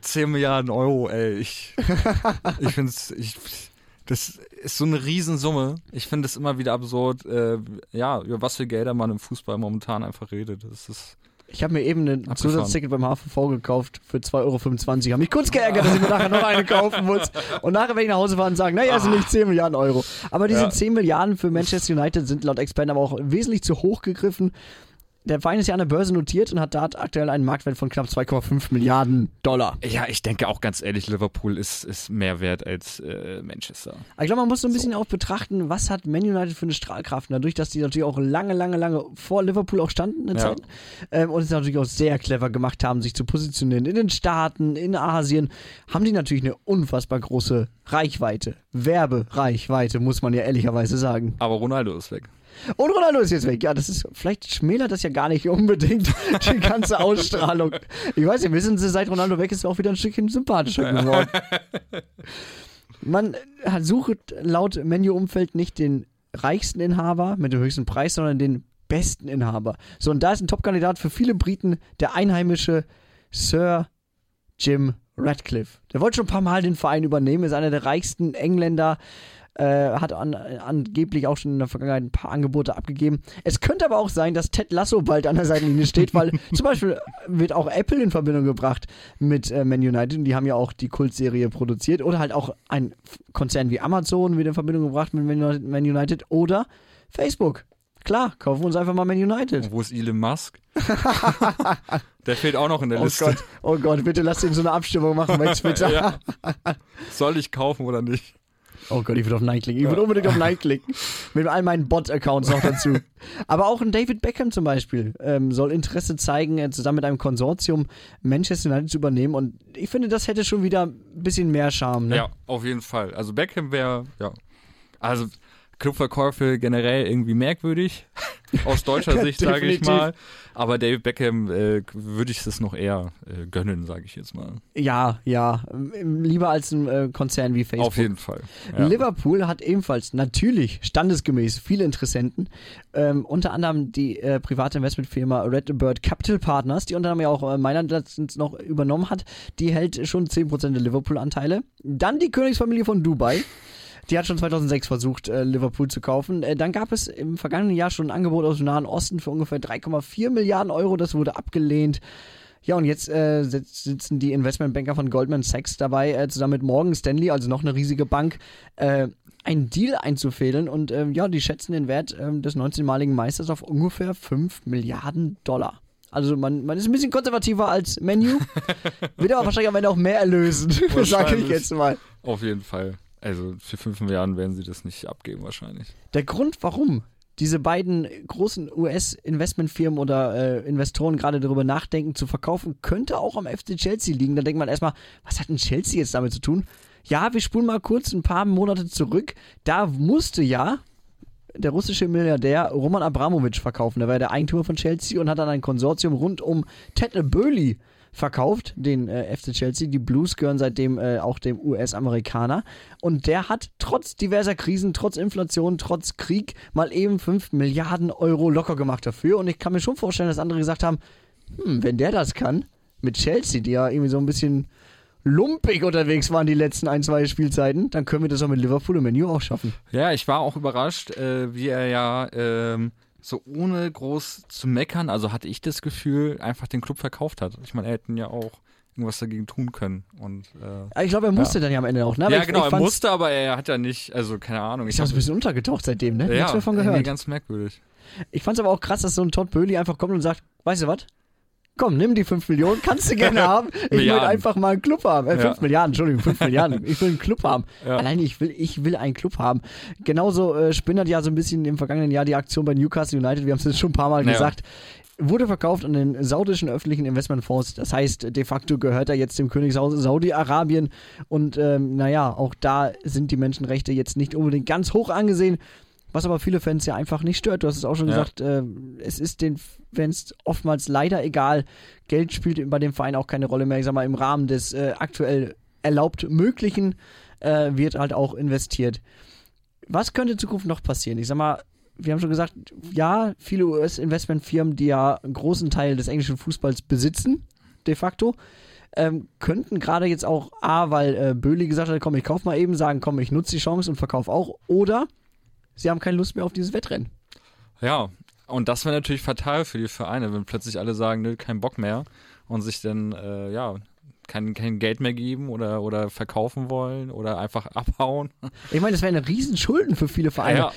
10 Milliarden Euro, ey. Ich, ich finde es, ich, das ist so eine Riesensumme. Ich finde es immer wieder absurd, äh, ja, über was für Gelder man im Fußball momentan einfach redet. Das ist, Ich habe mir eben ein Abgefahren. Zusatzticket beim HVV gekauft für 2,25 Euro. Hab mich kurz geärgert, dass ich mir nachher noch eine kaufen muss. Und nachher werde ich nach Hause fahren und sagen, naja, es sind nicht 10 Milliarden Euro. Aber diese Ja. 10 Milliarden für Manchester United sind laut Experten aber auch wesentlich zu hoch gegriffen. Der Verein ist ja an der Börse notiert und hat da aktuell einen Marktwert von knapp 2,5 Milliarden Dollar. Ja, ich denke auch ganz ehrlich, Liverpool ist, ist mehr wert als äh, Manchester. Ich glaube, man muss so ein bisschen auch betrachten, was hat Man United für eine Strahlkraft. Dadurch, dass die natürlich auch lange, lange, lange vor Liverpool auch standen eine Ja. Zeit ähm, und es natürlich auch sehr clever gemacht haben, sich zu positionieren in den Staaten, in Asien, haben die natürlich eine unfassbar große Reichweite. Werbereichweite, muss man ja ehrlicherweise sagen. Aber Ronaldo ist weg. Und Ronaldo ist jetzt weg. Ja, das ist, vielleicht schmälert das ja gar nicht unbedingt die ganze Ausstrahlung. Ich weiß nicht, wissen Sie, seit Ronaldo weg ist, auch wieder ein Stückchen sympathischer geworden. Man hat- sucht laut Menu-Umfeld nicht den reichsten Inhaber mit dem höchsten Preis, sondern den besten Inhaber. So, und da ist ein Top-Kandidat für viele Briten der einheimische Sir Jim Radcliffe. Der wollte schon ein paar Mal den Verein übernehmen, ist einer der reichsten Engländer, äh, hat an, angeblich auch schon in der Vergangenheit ein paar Angebote abgegeben. Es könnte aber auch sein, dass Ted Lasso bald an der Seitenlinie steht, weil zum Beispiel wird auch Apple in Verbindung gebracht mit äh, Man United und die haben ja auch die Kultserie produziert oder halt auch ein Konzern wie Amazon wird in Verbindung gebracht mit Man United- Man United oder Facebook. Klar, kaufen wir uns einfach mal Man United. Und wo ist Elon Musk? der fehlt auch noch in der Oh Liste. Gott, oh Gott, bitte lass ihn so eine Abstimmung machen bei Twitter. Ja. Soll ich kaufen oder nicht? Oh Gott, ich würde auf Nein klicken. Ich würde unbedingt auf Nein klicken. Mit all meinen Bot-Accounts noch dazu. Aber auch ein David Beckham zum Beispiel ähm, soll Interesse zeigen, äh, zusammen mit einem Konsortium Manchester United zu übernehmen. Und ich finde, das hätte schon wieder ein bisschen mehr Charme. Ne? Ja, auf jeden Fall. Also Beckham wäre, ja. Also Clubverkäufe generell irgendwie merkwürdig. Aus deutscher Sicht, sage ich mal. Aber David Beckham äh, würde ich es noch eher äh, gönnen, sage ich jetzt mal. ja, ja. Lieber als ein äh, Konzern wie Facebook. Auf jeden Fall. Ja. Liverpool hat ebenfalls natürlich standesgemäß viele Interessenten, ähm, unter anderem die äh, private Investmentfirma Redbird Capital Partners, die unter anderem ja auch äh, Mailand letztens noch übernommen hat. Die hält schon 10% der Liverpool-Anteile. Dann die Königsfamilie von Dubai. Die hat schon 2006 versucht, äh, Liverpool zu kaufen. Äh, dann gab es im vergangenen Jahr schon ein Angebot aus dem Nahen Osten für ungefähr 3,4 Milliarden Euro. Das wurde abgelehnt. Ja, und jetzt äh, sitz- sitzen die Investmentbanker von Goldman Sachs dabei, äh, zusammen mit Morgan Stanley, also noch eine riesige Bank, äh, einen Deal einzufädeln. Und ähm, ja, die schätzen den Wert ähm, des 19-maligen Meisters auf ungefähr 5 Milliarden Dollar. Also man, man ist ein bisschen konservativer als Menu, wird aber wahrscheinlich am Ende auch mehr erlösen, sage ich jetzt mal. Auf jeden Fall. Also für fünf Milliarden werden sie das nicht abgeben wahrscheinlich. Der Grund, warum diese beiden großen US-Investmentfirmen oder äh, Investoren gerade darüber nachdenken zu verkaufen, könnte auch am FC Chelsea liegen. Da denkt man erstmal, was hat denn Chelsea jetzt damit zu tun? Ja, wir spulen mal kurz ein paar Monate zurück. Da musste ja der russische Milliardär Roman Abramowitsch verkaufen. Der war ja der Eigentümer von Chelsea und hat dann ein Konsortium rund um Ted Böhli verkauft, den äh, FC Chelsea. Die Blues gehören seitdem äh, auch dem US-Amerikaner. Und der hat trotz diverser Krisen, trotz Inflation, trotz Krieg mal eben 5 Milliarden Euro locker gemacht dafür. Und ich kann mir schon vorstellen, dass andere gesagt haben, hm, wenn der das kann, mit Chelsea, die ja irgendwie so ein bisschen lumpig unterwegs waren die letzten ein, zwei Spielzeiten, dann können wir das auch mit Liverpool und Menu auch schaffen. Ja, ich war auch überrascht, äh, wie er ja ähm, so ohne groß zu meckern, also hatte ich das Gefühl, einfach den Club verkauft hat. Ich meine, er hätten ja auch irgendwas dagegen tun können. Und, äh, Aber Ich glaube, er musste dann ja am Ende auch, ne? Aber ja, ich, genau, ich er musste, aber er hat ja nicht, also keine Ahnung. Ist ja so ein bisschen untergetaucht seitdem, ne? ja, Nichts mehr von irgendwie gehört. ganz merkwürdig. Ich fand's aber auch krass, dass so ein Todd Böhli einfach kommt und sagt, weißt du was? Komm, nimm die 5 Millionen, kannst du gerne haben. Ich will einfach mal einen Club haben. Äh, 5 Ja. Milliarden, Entschuldigung, 5 Milliarden. Ich will einen Club haben. Ja. Allein ich will, ich will einen Club haben. Genauso äh, spinnert ja so ein bisschen im vergangenen Jahr die Aktion bei Newcastle United. Wir haben es jetzt schon ein paar Mal Ja. gesagt. Wurde verkauft an den saudischen öffentlichen Investmentfonds. Das heißt, de facto gehört er jetzt dem Königshaus Saudi-Arabien. Und ähm, naja, auch da sind die Menschenrechte jetzt nicht unbedingt ganz hoch angesehen. Was aber viele Fans ja einfach nicht stört. Du hast es auch schon Ja. gesagt, äh, es ist den Fans oftmals leider egal. Geld spielt bei dem Verein auch keine Rolle mehr. Ich sag mal, im Rahmen des äh, aktuell erlaubt Möglichen äh, wird halt auch investiert. Was könnte in Zukunft noch passieren? Ich sag mal, wir haben schon gesagt, ja, viele US-Investmentfirmen, die ja einen großen Teil des englischen Fußballs besitzen, de facto, ähm, könnten gerade jetzt auch, A, weil äh, Böhli gesagt hat, komm, ich kauf mal eben, sagen, komm, ich nutze die Chance und verkaufe auch, oder sie haben keine Lust mehr auf dieses Wettrennen. Ja, und das wäre natürlich fatal für die Vereine, wenn plötzlich alle sagen, nö, kein Bock mehr und sich dann, äh, ja, kein, kein Geld mehr geben oder, oder verkaufen wollen oder einfach abhauen. Ich meine, das wären Riesenschulden für viele Vereine. Ja,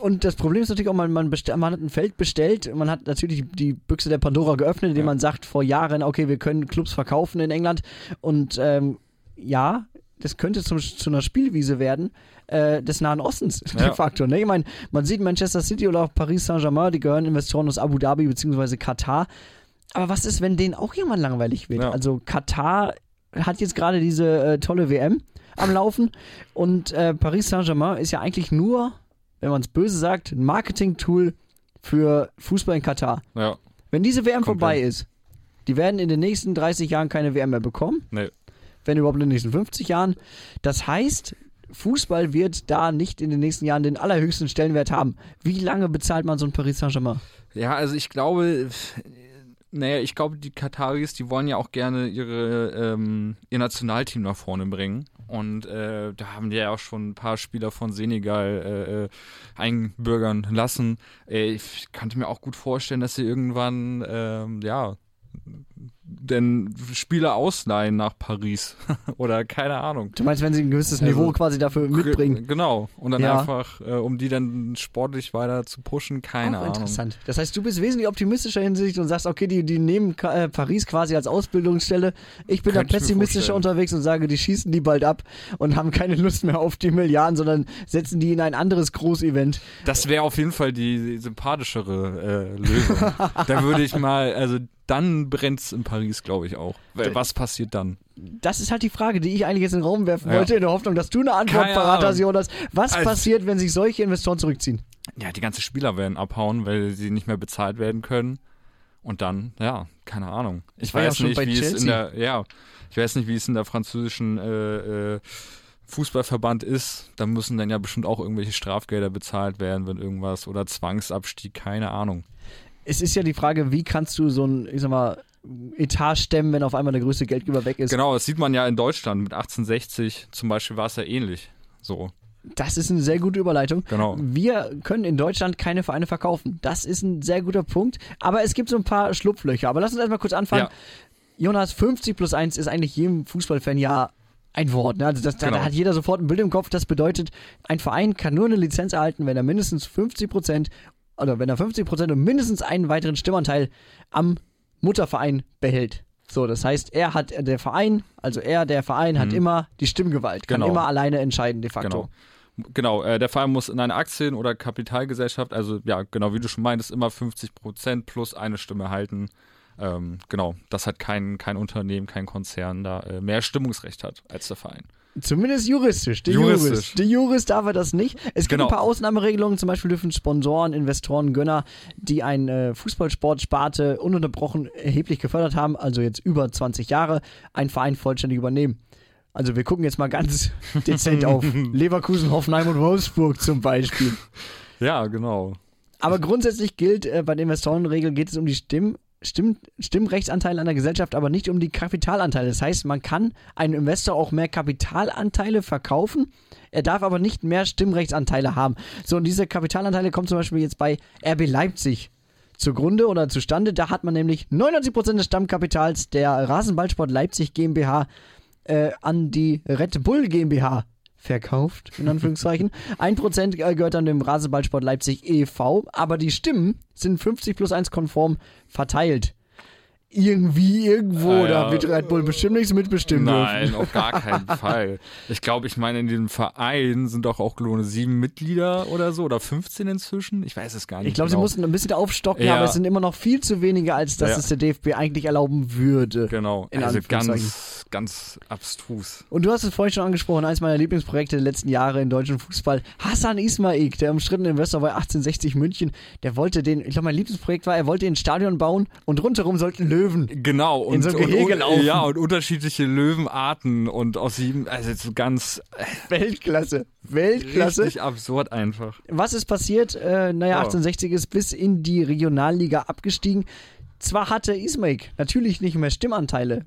und das Problem ist natürlich auch, man, man, man hat ein Feld bestellt, man hat natürlich die Büchse der Pandora geöffnet, indem Ja. man sagt vor Jahren, okay, wir können Clubs verkaufen in England und ähm, ja, das könnte zum, zu einer Spielwiese werden äh, des Nahen Ostens de Ja. facto. Ne? Ich meine, man sieht Manchester City oder auch Paris Saint-Germain, die gehören Investoren aus Abu Dhabi bzw. Katar. Aber was ist, wenn denen auch irgendwann langweilig wird? Ja. Also Katar hat jetzt gerade diese äh, tolle WM am Laufen und äh, Paris Saint-Germain ist ja eigentlich nur, wenn man es böse sagt, ein Marketing-Tool für Fußball in Katar. Ja, Wenn diese WM Komplett. vorbei ist, die werden in den nächsten 30 Jahren keine WM mehr bekommen, nee. wenn überhaupt in den nächsten 50 Jahren. Das heißt, Fußball wird da nicht in den nächsten Jahren den allerhöchsten Stellenwert haben. Wie lange bezahlt man so ein Paris Saint-Germain? Ja, also ich glaube, naja, ich glaube, die Kataris, die wollen ja auch gerne ihre, ähm, ihr Nationalteam nach vorne bringen. Und äh, da haben die ja auch schon ein paar Spieler von Senegal äh, äh, einbürgern lassen. Äh, ich könnte mir auch gut vorstellen, dass sie irgendwann, ähm, ja, denn Spieler ausleihen nach Paris oder keine Ahnung. Du meinst, wenn sie ein gewisses Also, Niveau quasi dafür mitbringen? Genau. Und dann Ja. einfach, äh, um die dann sportlich weiter zu pushen, keine auch Ahnung. interessant. Das heißt, du bist wesentlich optimistischer hinsichtlich und sagst, okay, die, die nehmen äh, Paris quasi als Ausbildungsstelle. Ich bin da ich mir pessimistischer unterwegs und sage, die schießen die bald ab und haben keine Lust mehr auf die Milliarden, sondern setzen die in ein anderes Großevent. Das wäre auf jeden Fall die, die sympathischere äh, Lösung. da würde ich mal, also dann brennt's in Paris, glaube ich auch. Was passiert dann? Das ist halt die Frage, die ich eigentlich jetzt in den Raum werfen Ja. wollte, in der Hoffnung, dass du eine Antwort parat hast, Jonas. Was Also- passiert, wenn sich solche Investoren zurückziehen? Ja, die ganzen Spieler werden abhauen, weil sie nicht mehr bezahlt werden können. Und dann, ja, keine Ahnung. Ich ja weiß schon nicht, wie es in Chelsea. der, ja, ich weiß nicht, wie es in der französischen äh, äh, Fußballverband ist. Da müssen dann ja bestimmt auch irgendwelche Strafgelder bezahlt werden, wenn irgendwas oder Zwangsabstieg, keine Ahnung. Es ist ja die Frage, wie kannst du so ein, ich sag mal, Etat stemmen, wenn auf einmal der größte Geldgeber weg ist. Genau, das sieht man ja in Deutschland. Mit 1860 zum Beispiel war es ja ähnlich. So, Das ist eine sehr gute Überleitung. genau. Wir können in Deutschland keine Vereine verkaufen. Das ist ein sehr guter Punkt. Aber es gibt so ein paar Schlupflöcher. Aber lass uns erstmal kurz anfangen. Ja. Jonas, 50 plus 1 ist eigentlich jedem Fußballfan ja ein Wort. Ne? Also das, da, Genau. da hat jeder sofort ein Bild im Kopf. Das bedeutet, ein Verein kann nur eine Lizenz erhalten, wenn er mindestens 50 Prozent oder wenn er 50 Prozent und mindestens einen weiteren Stimmanteil am Mutterverein behält. So, das heißt, er hat der Verein, also er, der Verein, hat Mhm. immer die Stimmgewalt, kann Genau. immer alleine entscheiden de facto. Genau. Genau, äh, der Verein muss in einer Aktien- oder Kapitalgesellschaft, also ja, genau wie du schon meintest, immer 50 Prozent plus eine Stimme halten. Ähm, genau, das hat kein, kein Unternehmen, kein Konzern da äh, mehr Stimmungsrecht hat als der Verein. Zumindest juristisch. Die Jurist. Juristisch. Die Jurist darf er das nicht. Es gibt Genau. ein paar Ausnahmeregelungen, zum Beispiel dürfen Sponsoren, Investoren, Gönner, die eine äh, Fußballsportsparte ununterbrochen erheblich gefördert haben, also jetzt über 20 Jahre, einen Verein vollständig übernehmen. Also wir gucken jetzt mal ganz dezent auf Leverkusen, Hoffenheim und Wolfsburg zum Beispiel. Ja, genau. Aber grundsätzlich gilt, äh, bei der Investorenregel geht es um die Stimm, Stimm, Stimmrechtsanteile an der Gesellschaft, aber nicht um die Kapitalanteile. Das heißt, man kann einem Investor auch mehr Kapitalanteile verkaufen, er darf aber nicht mehr Stimmrechtsanteile haben. So, und diese Kapitalanteile kommen zum Beispiel jetzt bei RB Leipzig zugrunde oder zustande. Da hat man nämlich 99% des Stammkapitals der Rasenballsport Leipzig GmbH äh, an die Red Bull GmbH verkauft, in Anführungszeichen. Ein Prozent äh, gehört dann dem Rasenballsport Leipzig e.V., aber die Stimmen sind 50 plus 1 konform verteilt. Irgendwie, irgendwo, Ah, da ja. wird Red Bull bestimmt nichts mitbestimmen Nein, dürfen. auf gar keinen Fall. Ich glaube, ich meine, in dem Verein sind doch auch nur sieben Mitglieder oder so oder 15 inzwischen. Ich weiß es gar nicht. Ich glaube, sie genau. mussten ein bisschen aufstocken, Ja. aber es sind immer noch viel zu wenige, als dass Ja. es der DFB eigentlich erlauben würde. Genau, also ganz, ganz abstrus. Und du hast es vorhin schon angesprochen, eines meiner Lieblingsprojekte der letzten Jahre im deutschen Fußball. Hassan Ismail, der umstrittene Investor bei 1860 München, der wollte den, ich glaube, mein Lieblingsprojekt war, er wollte ein Stadion bauen und rundherum sollten Löwen. Genau, und, In so ein Gehege laufen. Ja, und unterschiedliche Löwenarten und aus sieben, also so ganz Weltklasse. Weltklasse. richtig absurd einfach. Was ist passiert? Äh, naja, Ja. 1860 ist bis in die Regionalliga abgestiegen. Zwar hatte Ismail natürlich nicht mehr Stimmanteile,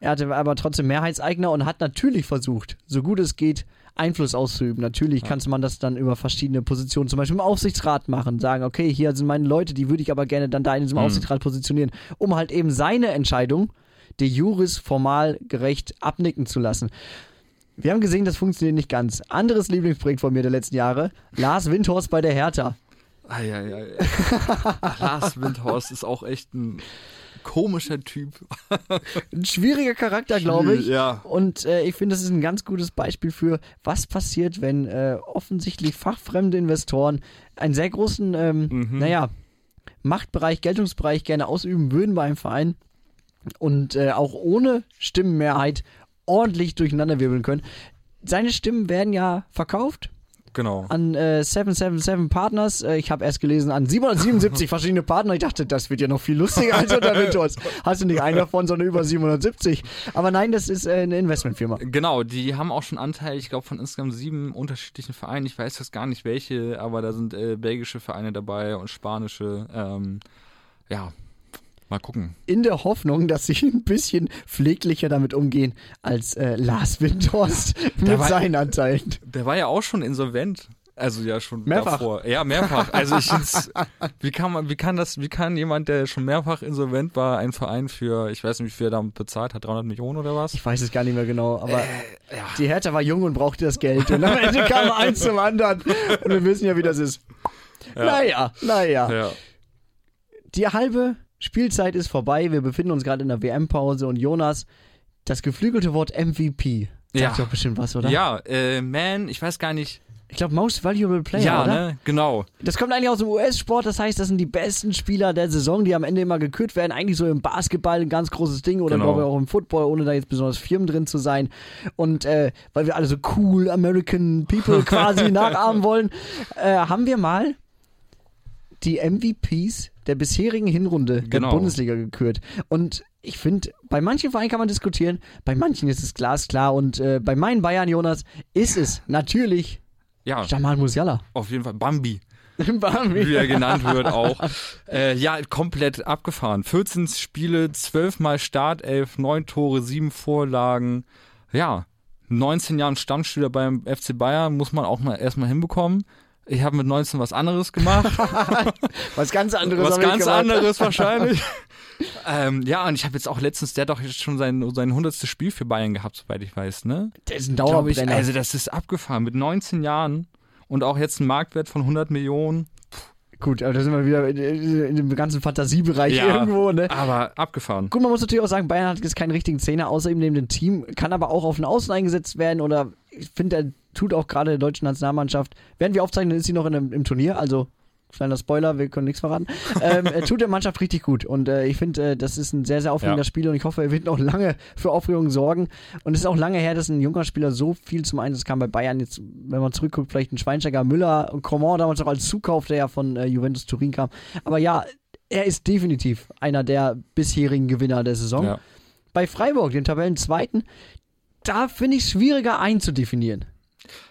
er hatte aber trotzdem Mehrheitseigner und hat natürlich versucht, so gut es geht, Einfluss auszuüben. Natürlich kann man das dann über verschiedene Positionen, zum Beispiel im Aufsichtsrat machen, sagen, okay, hier sind meine Leute, die würde ich aber gerne dann da in diesem Hm. Aufsichtsrat positionieren, um halt eben seine Entscheidung, de juris formal gerecht abnicken zu lassen. Wir haben gesehen, das funktioniert nicht ganz. Anderes Lieblingsprojekt von mir der letzten Jahre, Lars Windhorst bei der Hertha. Eieiei. Lars Windhorst ist auch echt ein komischer Typ. Ein schwieriger Charakter, glaube ich. Ja. Und äh, ich finde, das ist ein ganz gutes Beispiel für, was passiert, wenn äh, offensichtlich fachfremde Investoren einen sehr großen, ähm, Mhm. naja, Machtbereich, Geltungsbereich gerne ausüben würden bei einem Verein und äh, auch ohne Stimmenmehrheit ordentlich durcheinanderwirbeln können. Seine Stimmen werden ja verkauft Genau. an äh, 777 Partners. Äh, ich habe erst gelesen an 777 verschiedene Partner. Ich dachte, das wird ja noch viel lustiger als unter Winters. Hast du nicht einen davon, sondern über 770. Aber nein, das ist äh, eine Investmentfirma. Genau, die haben auch schon Anteil, ich glaube, von insgesamt sieben unterschiedlichen Vereinen. Ich weiß jetzt gar nicht welche, aber da sind äh, belgische Vereine dabei und spanische. Ähm, ja, mal gucken. In der Hoffnung, dass sie ein bisschen pfleglicher damit umgehen als äh, Lars Windhorst mit war- seinen Anteilen. Der war ja auch schon insolvent. Also ja schon Mehrfach. davor. Ja, mehrfach. Also ich wie kann man, wie kann das, wie kann jemand, der schon mehrfach insolvent war, einen Verein für, ich weiß nicht, wie viel er damit bezahlt hat, 300 Millionen oder was? Ich weiß es gar nicht mehr genau, aber Äh, ja. die Hertha war jung und brauchte das Geld. Und am Ende kam eins zum anderen. Und wir wissen ja, wie das ist. Naja, naja. Ja. Die halbe Spielzeit ist vorbei. Wir befinden uns gerade in der WM-Pause und Jonas, das geflügelte Wort MVP. Sagt Ja. doch bestimmt was, oder? Ja, äh, man, ich weiß gar nicht. Ich glaube, Most Valuable Player, ja, oder? ne, genau. Das kommt eigentlich aus dem US-Sport, das heißt, das sind die besten Spieler der Saison, die am Ende immer gekürt werden. Eigentlich so im Basketball ein ganz großes Ding oder Genau. glaube ich auch im Football, ohne da jetzt besonders Firmen drin zu sein. Und äh, weil wir alle so cool American People quasi nachahmen wollen, äh, haben wir mal die MVPs der bisherigen Hinrunde der Genau. Bundesliga gekürt. Und ich finde, bei manchen Vereinen kann man diskutieren, bei manchen ist es glasklar und äh, bei meinen Bayern, Jonas, ist es natürlich Ja, Jamal Musiala. auf jeden Fall Bambi. Bambi. wie er genannt wird auch. Äh, ja, komplett abgefahren. 14 Spiele, 12 Mal Startelf, 9 Tore, 7 Vorlagen. Ja, 19 Jahren Stammspieler beim FC Bayern muss man auch mal erstmal hinbekommen. Ich habe mit 19 was anderes gemacht. Was ganz anderes. was ganz anderes wahrscheinlich. ähm, ja, und ich habe jetzt auch letztens, der hat doch jetzt schon sein, sein 100. Spiel für Bayern gehabt, soweit ich weiß, ne? Der ist ein ich, Dauerbrenner. also das ist abgefahren. Mit 19 Jahren und auch jetzt ein Marktwert von 100 Millionen. Gut, aber da sind wir wieder in, in, in dem ganzen Fantasiebereich Ja. irgendwo, ne? Aber abgefahren. Gut, man muss natürlich auch sagen, Bayern hat jetzt keinen richtigen Zehner außer ihm neben dem Team, kann aber auch auf den Außen eingesetzt werden oder ich finde, er tut auch gerade der deutschen Nationalmannschaft, während wir aufzeichnen, ist sie noch in einem, im Turnier, also kleiner Spoiler, wir können nichts verraten, ähm, er tut der Mannschaft richtig gut und äh, ich finde, äh, das ist ein sehr, sehr aufregender Ja. Spieler und ich hoffe, er wird noch lange für Aufregung sorgen. Und es ist auch lange her, dass ein junger Spieler so viel zum Einsatz kam bei Bayern, jetzt, wenn man zurückguckt, vielleicht ein Schweinsteiger, Müller und Coman damals auch als Zukauf, der ja von äh, Juventus Turin kam, aber ja, er ist definitiv einer der bisherigen Gewinner der Saison. Ja. bei Freiburg, den Tabellenzweiten, da finde ich es schwieriger einzudefinieren.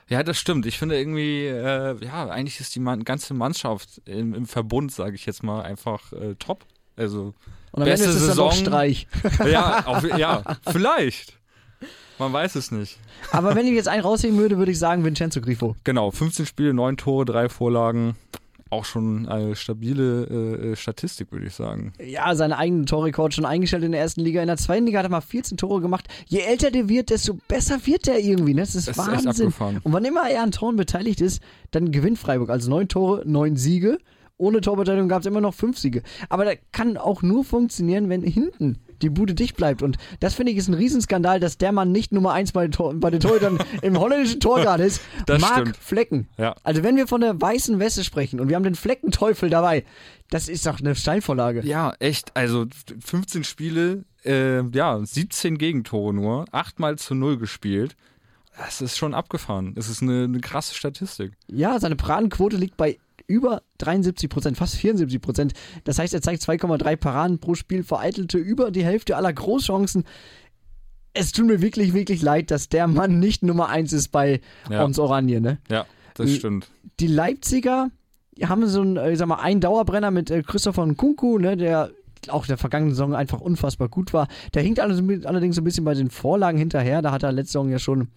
Ja, das stimmt. Ich finde irgendwie, äh, ja, eigentlich ist die man ganze Mannschaft im, im Verbund, sage ich jetzt mal, einfach äh, top. Also, Und am Beste Ende ist es Saison. Streich. ja, auf, ja, vielleicht. Man weiß es nicht. Aber wenn ich jetzt einen rausheben würde, würde ich sagen Vincenzo Grifo. Genau, 15 Spiele, 9 Tore, 3 Vorlagen. Auch schon eine stabile äh, äh, Statistik, würde ich sagen. Ja, seinen eigenen Torrekord schon eingestellt in der ersten Liga. In der zweiten Liga hat er mal 14 Tore gemacht. Je älter der wird, desto besser wird der irgendwie. Ne? Das ist Das ist Wahnsinn. abgefahren. Und wann immer er an Toren beteiligt ist, dann gewinnt Freiburg. Also neun Tore, neun Siege. Ohne Torbeteiligung gab es immer noch fünf Siege. Aber das kann auch nur funktionieren, wenn hinten die Bude dicht bleibt. Und das finde ich ist ein Riesenskandal, dass der Mann nicht Nummer eins bei, den Tor, bei den Torhütern im holländischen Tor gerade ist. Das Marc stimmt. Flecken. Ja. Also wenn wir von der weißen Weste sprechen und wir haben den Fleckenteufel dabei, das ist doch eine Steilvorlage. Ja, echt. Also 15 Spiele, äh, ja, 17 Gegentore nur, 8 mal zu 0 gespielt. Das ist schon abgefahren. Das ist eine, eine krasse Statistik. Ja, seine Paradenquote liegt bei über 73 Prozent, fast 74 Prozent. Das heißt, er zeigt 2,3 Paraden pro Spiel, vereitelte über die Hälfte aller Großchancen. Es tut mir wirklich, wirklich leid, dass der Mann nicht Nummer eins ist bei Ja. uns Oranje. Ne? Ja, das stimmt. Die Leipziger haben so einen, ich sag mal, einen Dauerbrenner mit äh, Christopher Nkunku, ne, der auch der vergangenen Saison einfach unfassbar gut war. Der hinkt allerdings allerdings so ein bisschen bei den Vorlagen hinterher. Da hat er letzte Saison ja schon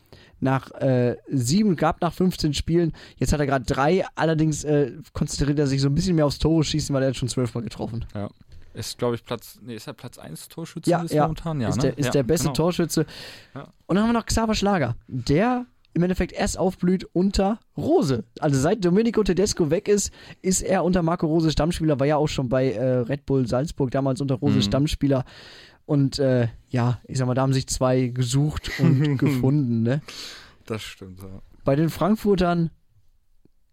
nach äh, sieben gehabt, nach 15 Spielen. Jetzt hat er gerade drei. Allerdings äh, konzentriert er sich so ein bisschen mehr aufs Tore schießen, weil er hat schon zwölfmal getroffen. Ja. Ist, glaube ich, Platz, nee, ist er Platz 1 Torschütze Ja, ja. momentan? Ja, ist ne? der, ist ja, der beste genau. Torschütze. Ja. Und dann haben wir noch Xaver Schlager, der im Endeffekt erst aufblüht unter Rose. Also seit Domenico Tedesco weg ist, ist er unter Marco Rose Stammspieler, war ja auch schon bei äh, Red Bull Salzburg damals unter Rose Mhm. Stammspieler. Und äh, ja, ich sag mal, da haben sich zwei gesucht und gefunden. Ne? Das stimmt, ja. Bei den Frankfurtern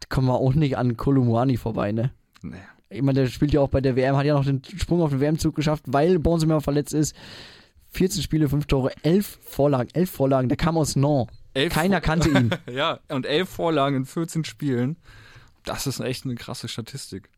kommen wir auch nicht an Kolumuani vorbei, ne? Nee. Ich meine, der spielt ja auch bei der WM, hat ja noch den Sprung auf den WM-Zug geschafft, weil Bonsemer verletzt ist. 14 Spiele, 5 Tore, 11 Vorlagen, 11 Vorlagen. Der kam aus Nantes. Elf Keiner kannte ihn. Ja, und elf Vorlagen in 14 Spielen. Das ist echt eine krasse Statistik.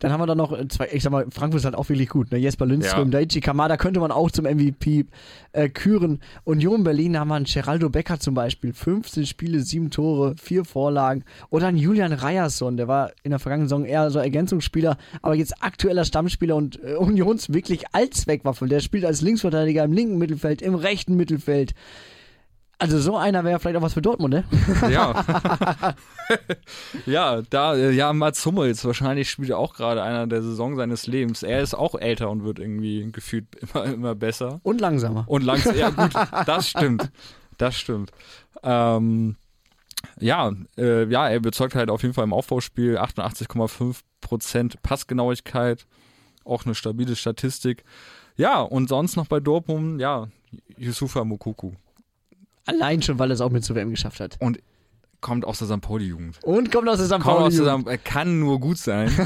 Dann haben wir da noch äh, zwei, ich sag mal, Frankfurt ist halt auch wirklich gut. Ne? Jesper Lindström, Ja. Daichi Kamada könnte man auch zum MVP äh, küren. Union Berlin haben wir einen Geraldo Becker zum Beispiel. 15 Spiele, 7 Tore, 4 Vorlagen. Oder einen Julian Ryerson, der war in der vergangenen Saison eher so Ergänzungsspieler, aber jetzt aktueller Stammspieler und äh, Unions wirklich Allzweckwaffe. Der spielt als Linksverteidiger im linken Mittelfeld, im rechten Mittelfeld. Also so einer wäre vielleicht auch was für Dortmund, ne? Ja. ja, da, äh, ja, Mats Hummels, wahrscheinlich spielt er auch gerade einer der Saison seines Lebens. Er ist auch älter und wird irgendwie gefühlt immer, immer besser. Und langsamer. Und langsam, ja gut, das stimmt. Das stimmt. Ähm, ja, äh, ja, er überzeugt halt auf jeden Fall im Aufbauspiel 88,5% Passgenauigkeit, auch eine stabile Statistik. Ja, und sonst noch bei Dortmund, ja, Yusufa Mokuku. Allein schon, weil er es auch mit zur WM geschafft hat. Kommt aus der St. Pauli-Jugend. Und kommt aus der St. Kommt aus Pauli. der St. Er kann nur gut sein.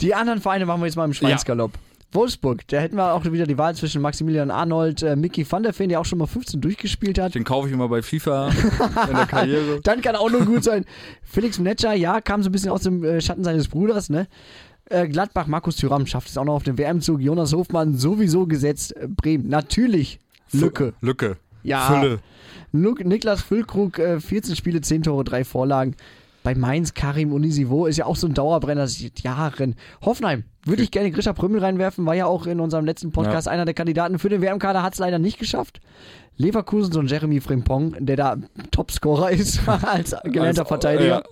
Die anderen Vereine machen wir jetzt mal im Schweinsgalopp. Wolfsburg, da hätten wir auch wieder die Wahl zwischen Maximilian Arnold, äh, Mickey van der Feen, der auch schon mal 15 durchgespielt hat. Den kaufe ich immer bei FIFA in der Karriere. Dann kann auch nur gut sein. Felix Mnetscher, ja, kam so ein bisschen aus dem äh, Schatten seines Bruders, ne? Äh, Gladbach, Markus Thüram schafft es auch noch auf den WM-Zug. Jonas Hofmann sowieso gesetzt. Äh, Bremen, natürlich. Lücke. Lücke. Ja. Fülle. Niklas Füllkrug, äh, 14 Spiele, 10 Tore, 3 Vorlagen. Bei Mainz, Karim Unisivo ist ja auch so ein Dauerbrenner seit Jahren. Hoffenheim, würde ich gerne Grisha Prümmel reinwerfen, war ja auch in unserem letzten Podcast einer der Kandidaten für den WM-Kader, hat es leider nicht geschafft. Leverkusen, so ein Jeremy Frimpong, der da Topscorer ist als gelernter Als- Verteidiger. ja.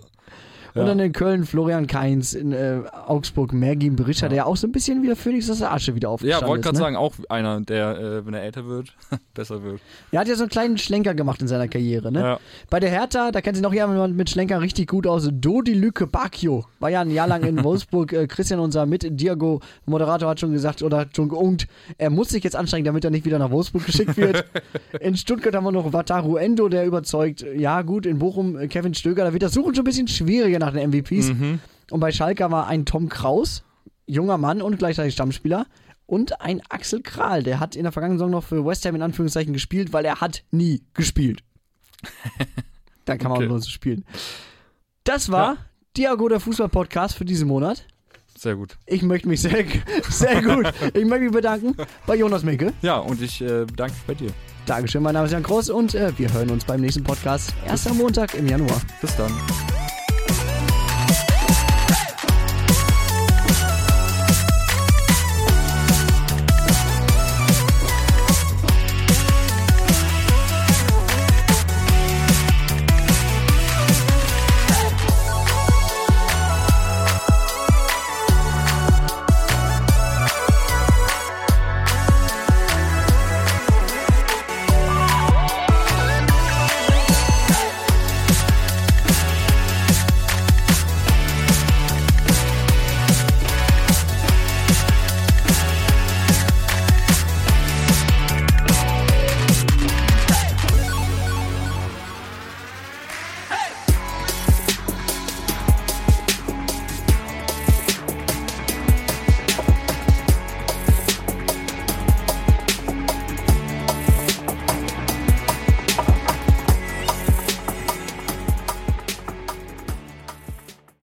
Und dann in Köln Florian Kainz, in äh, Augsburg Mergin Berischer, der auch so ein bisschen wieder Phoenix aus der Asche wieder Ja, aufgestanden wollte ist. gerade ne? sagen, auch einer, der, äh, wenn er älter wird, besser wird. Er hat ja so einen kleinen Schlenker gemacht in seiner Karriere, ne? Ja. Bei der Hertha, da kennt sich noch jemand mit Schlenker richtig gut aus. Dodi Lücke Bacchio war ja ein Jahr lang in Wolfsburg. Äh, Christian, unser mit Diago Moderator, hat schon gesagt oder hat schon geungt, er muss sich jetzt anstrengen, damit er nicht wieder nach Wolfsburg geschickt wird. in Stuttgart haben wir noch Wataru Endo, der überzeugt. Ja, gut, in Bochum äh, Kevin Stöger. Da wird das Suchen schon ein bisschen schwieriger nach den MVPs. Und bei Schalke war ein Tom Kraus, junger Mann und gleichzeitig Stammspieler. Und ein Axel Kral, der hat in der vergangenen Saison noch für West Ham in Anführungszeichen gespielt, weil er hat nie gespielt. da kann man Okay. nur so spielen. Das war Diago, der Fußball-Podcast für diesen Monat. Sehr gut. Ich möchte mich sehr, sehr gut, ich möchte mich bedanken bei Jonas Minke. Ja, und ich äh, bedanke mich bei dir. Dankeschön, mein Name ist Jan Groß und äh, wir hören uns beim nächsten Podcast. Erster Montag im Januar. Bis dann.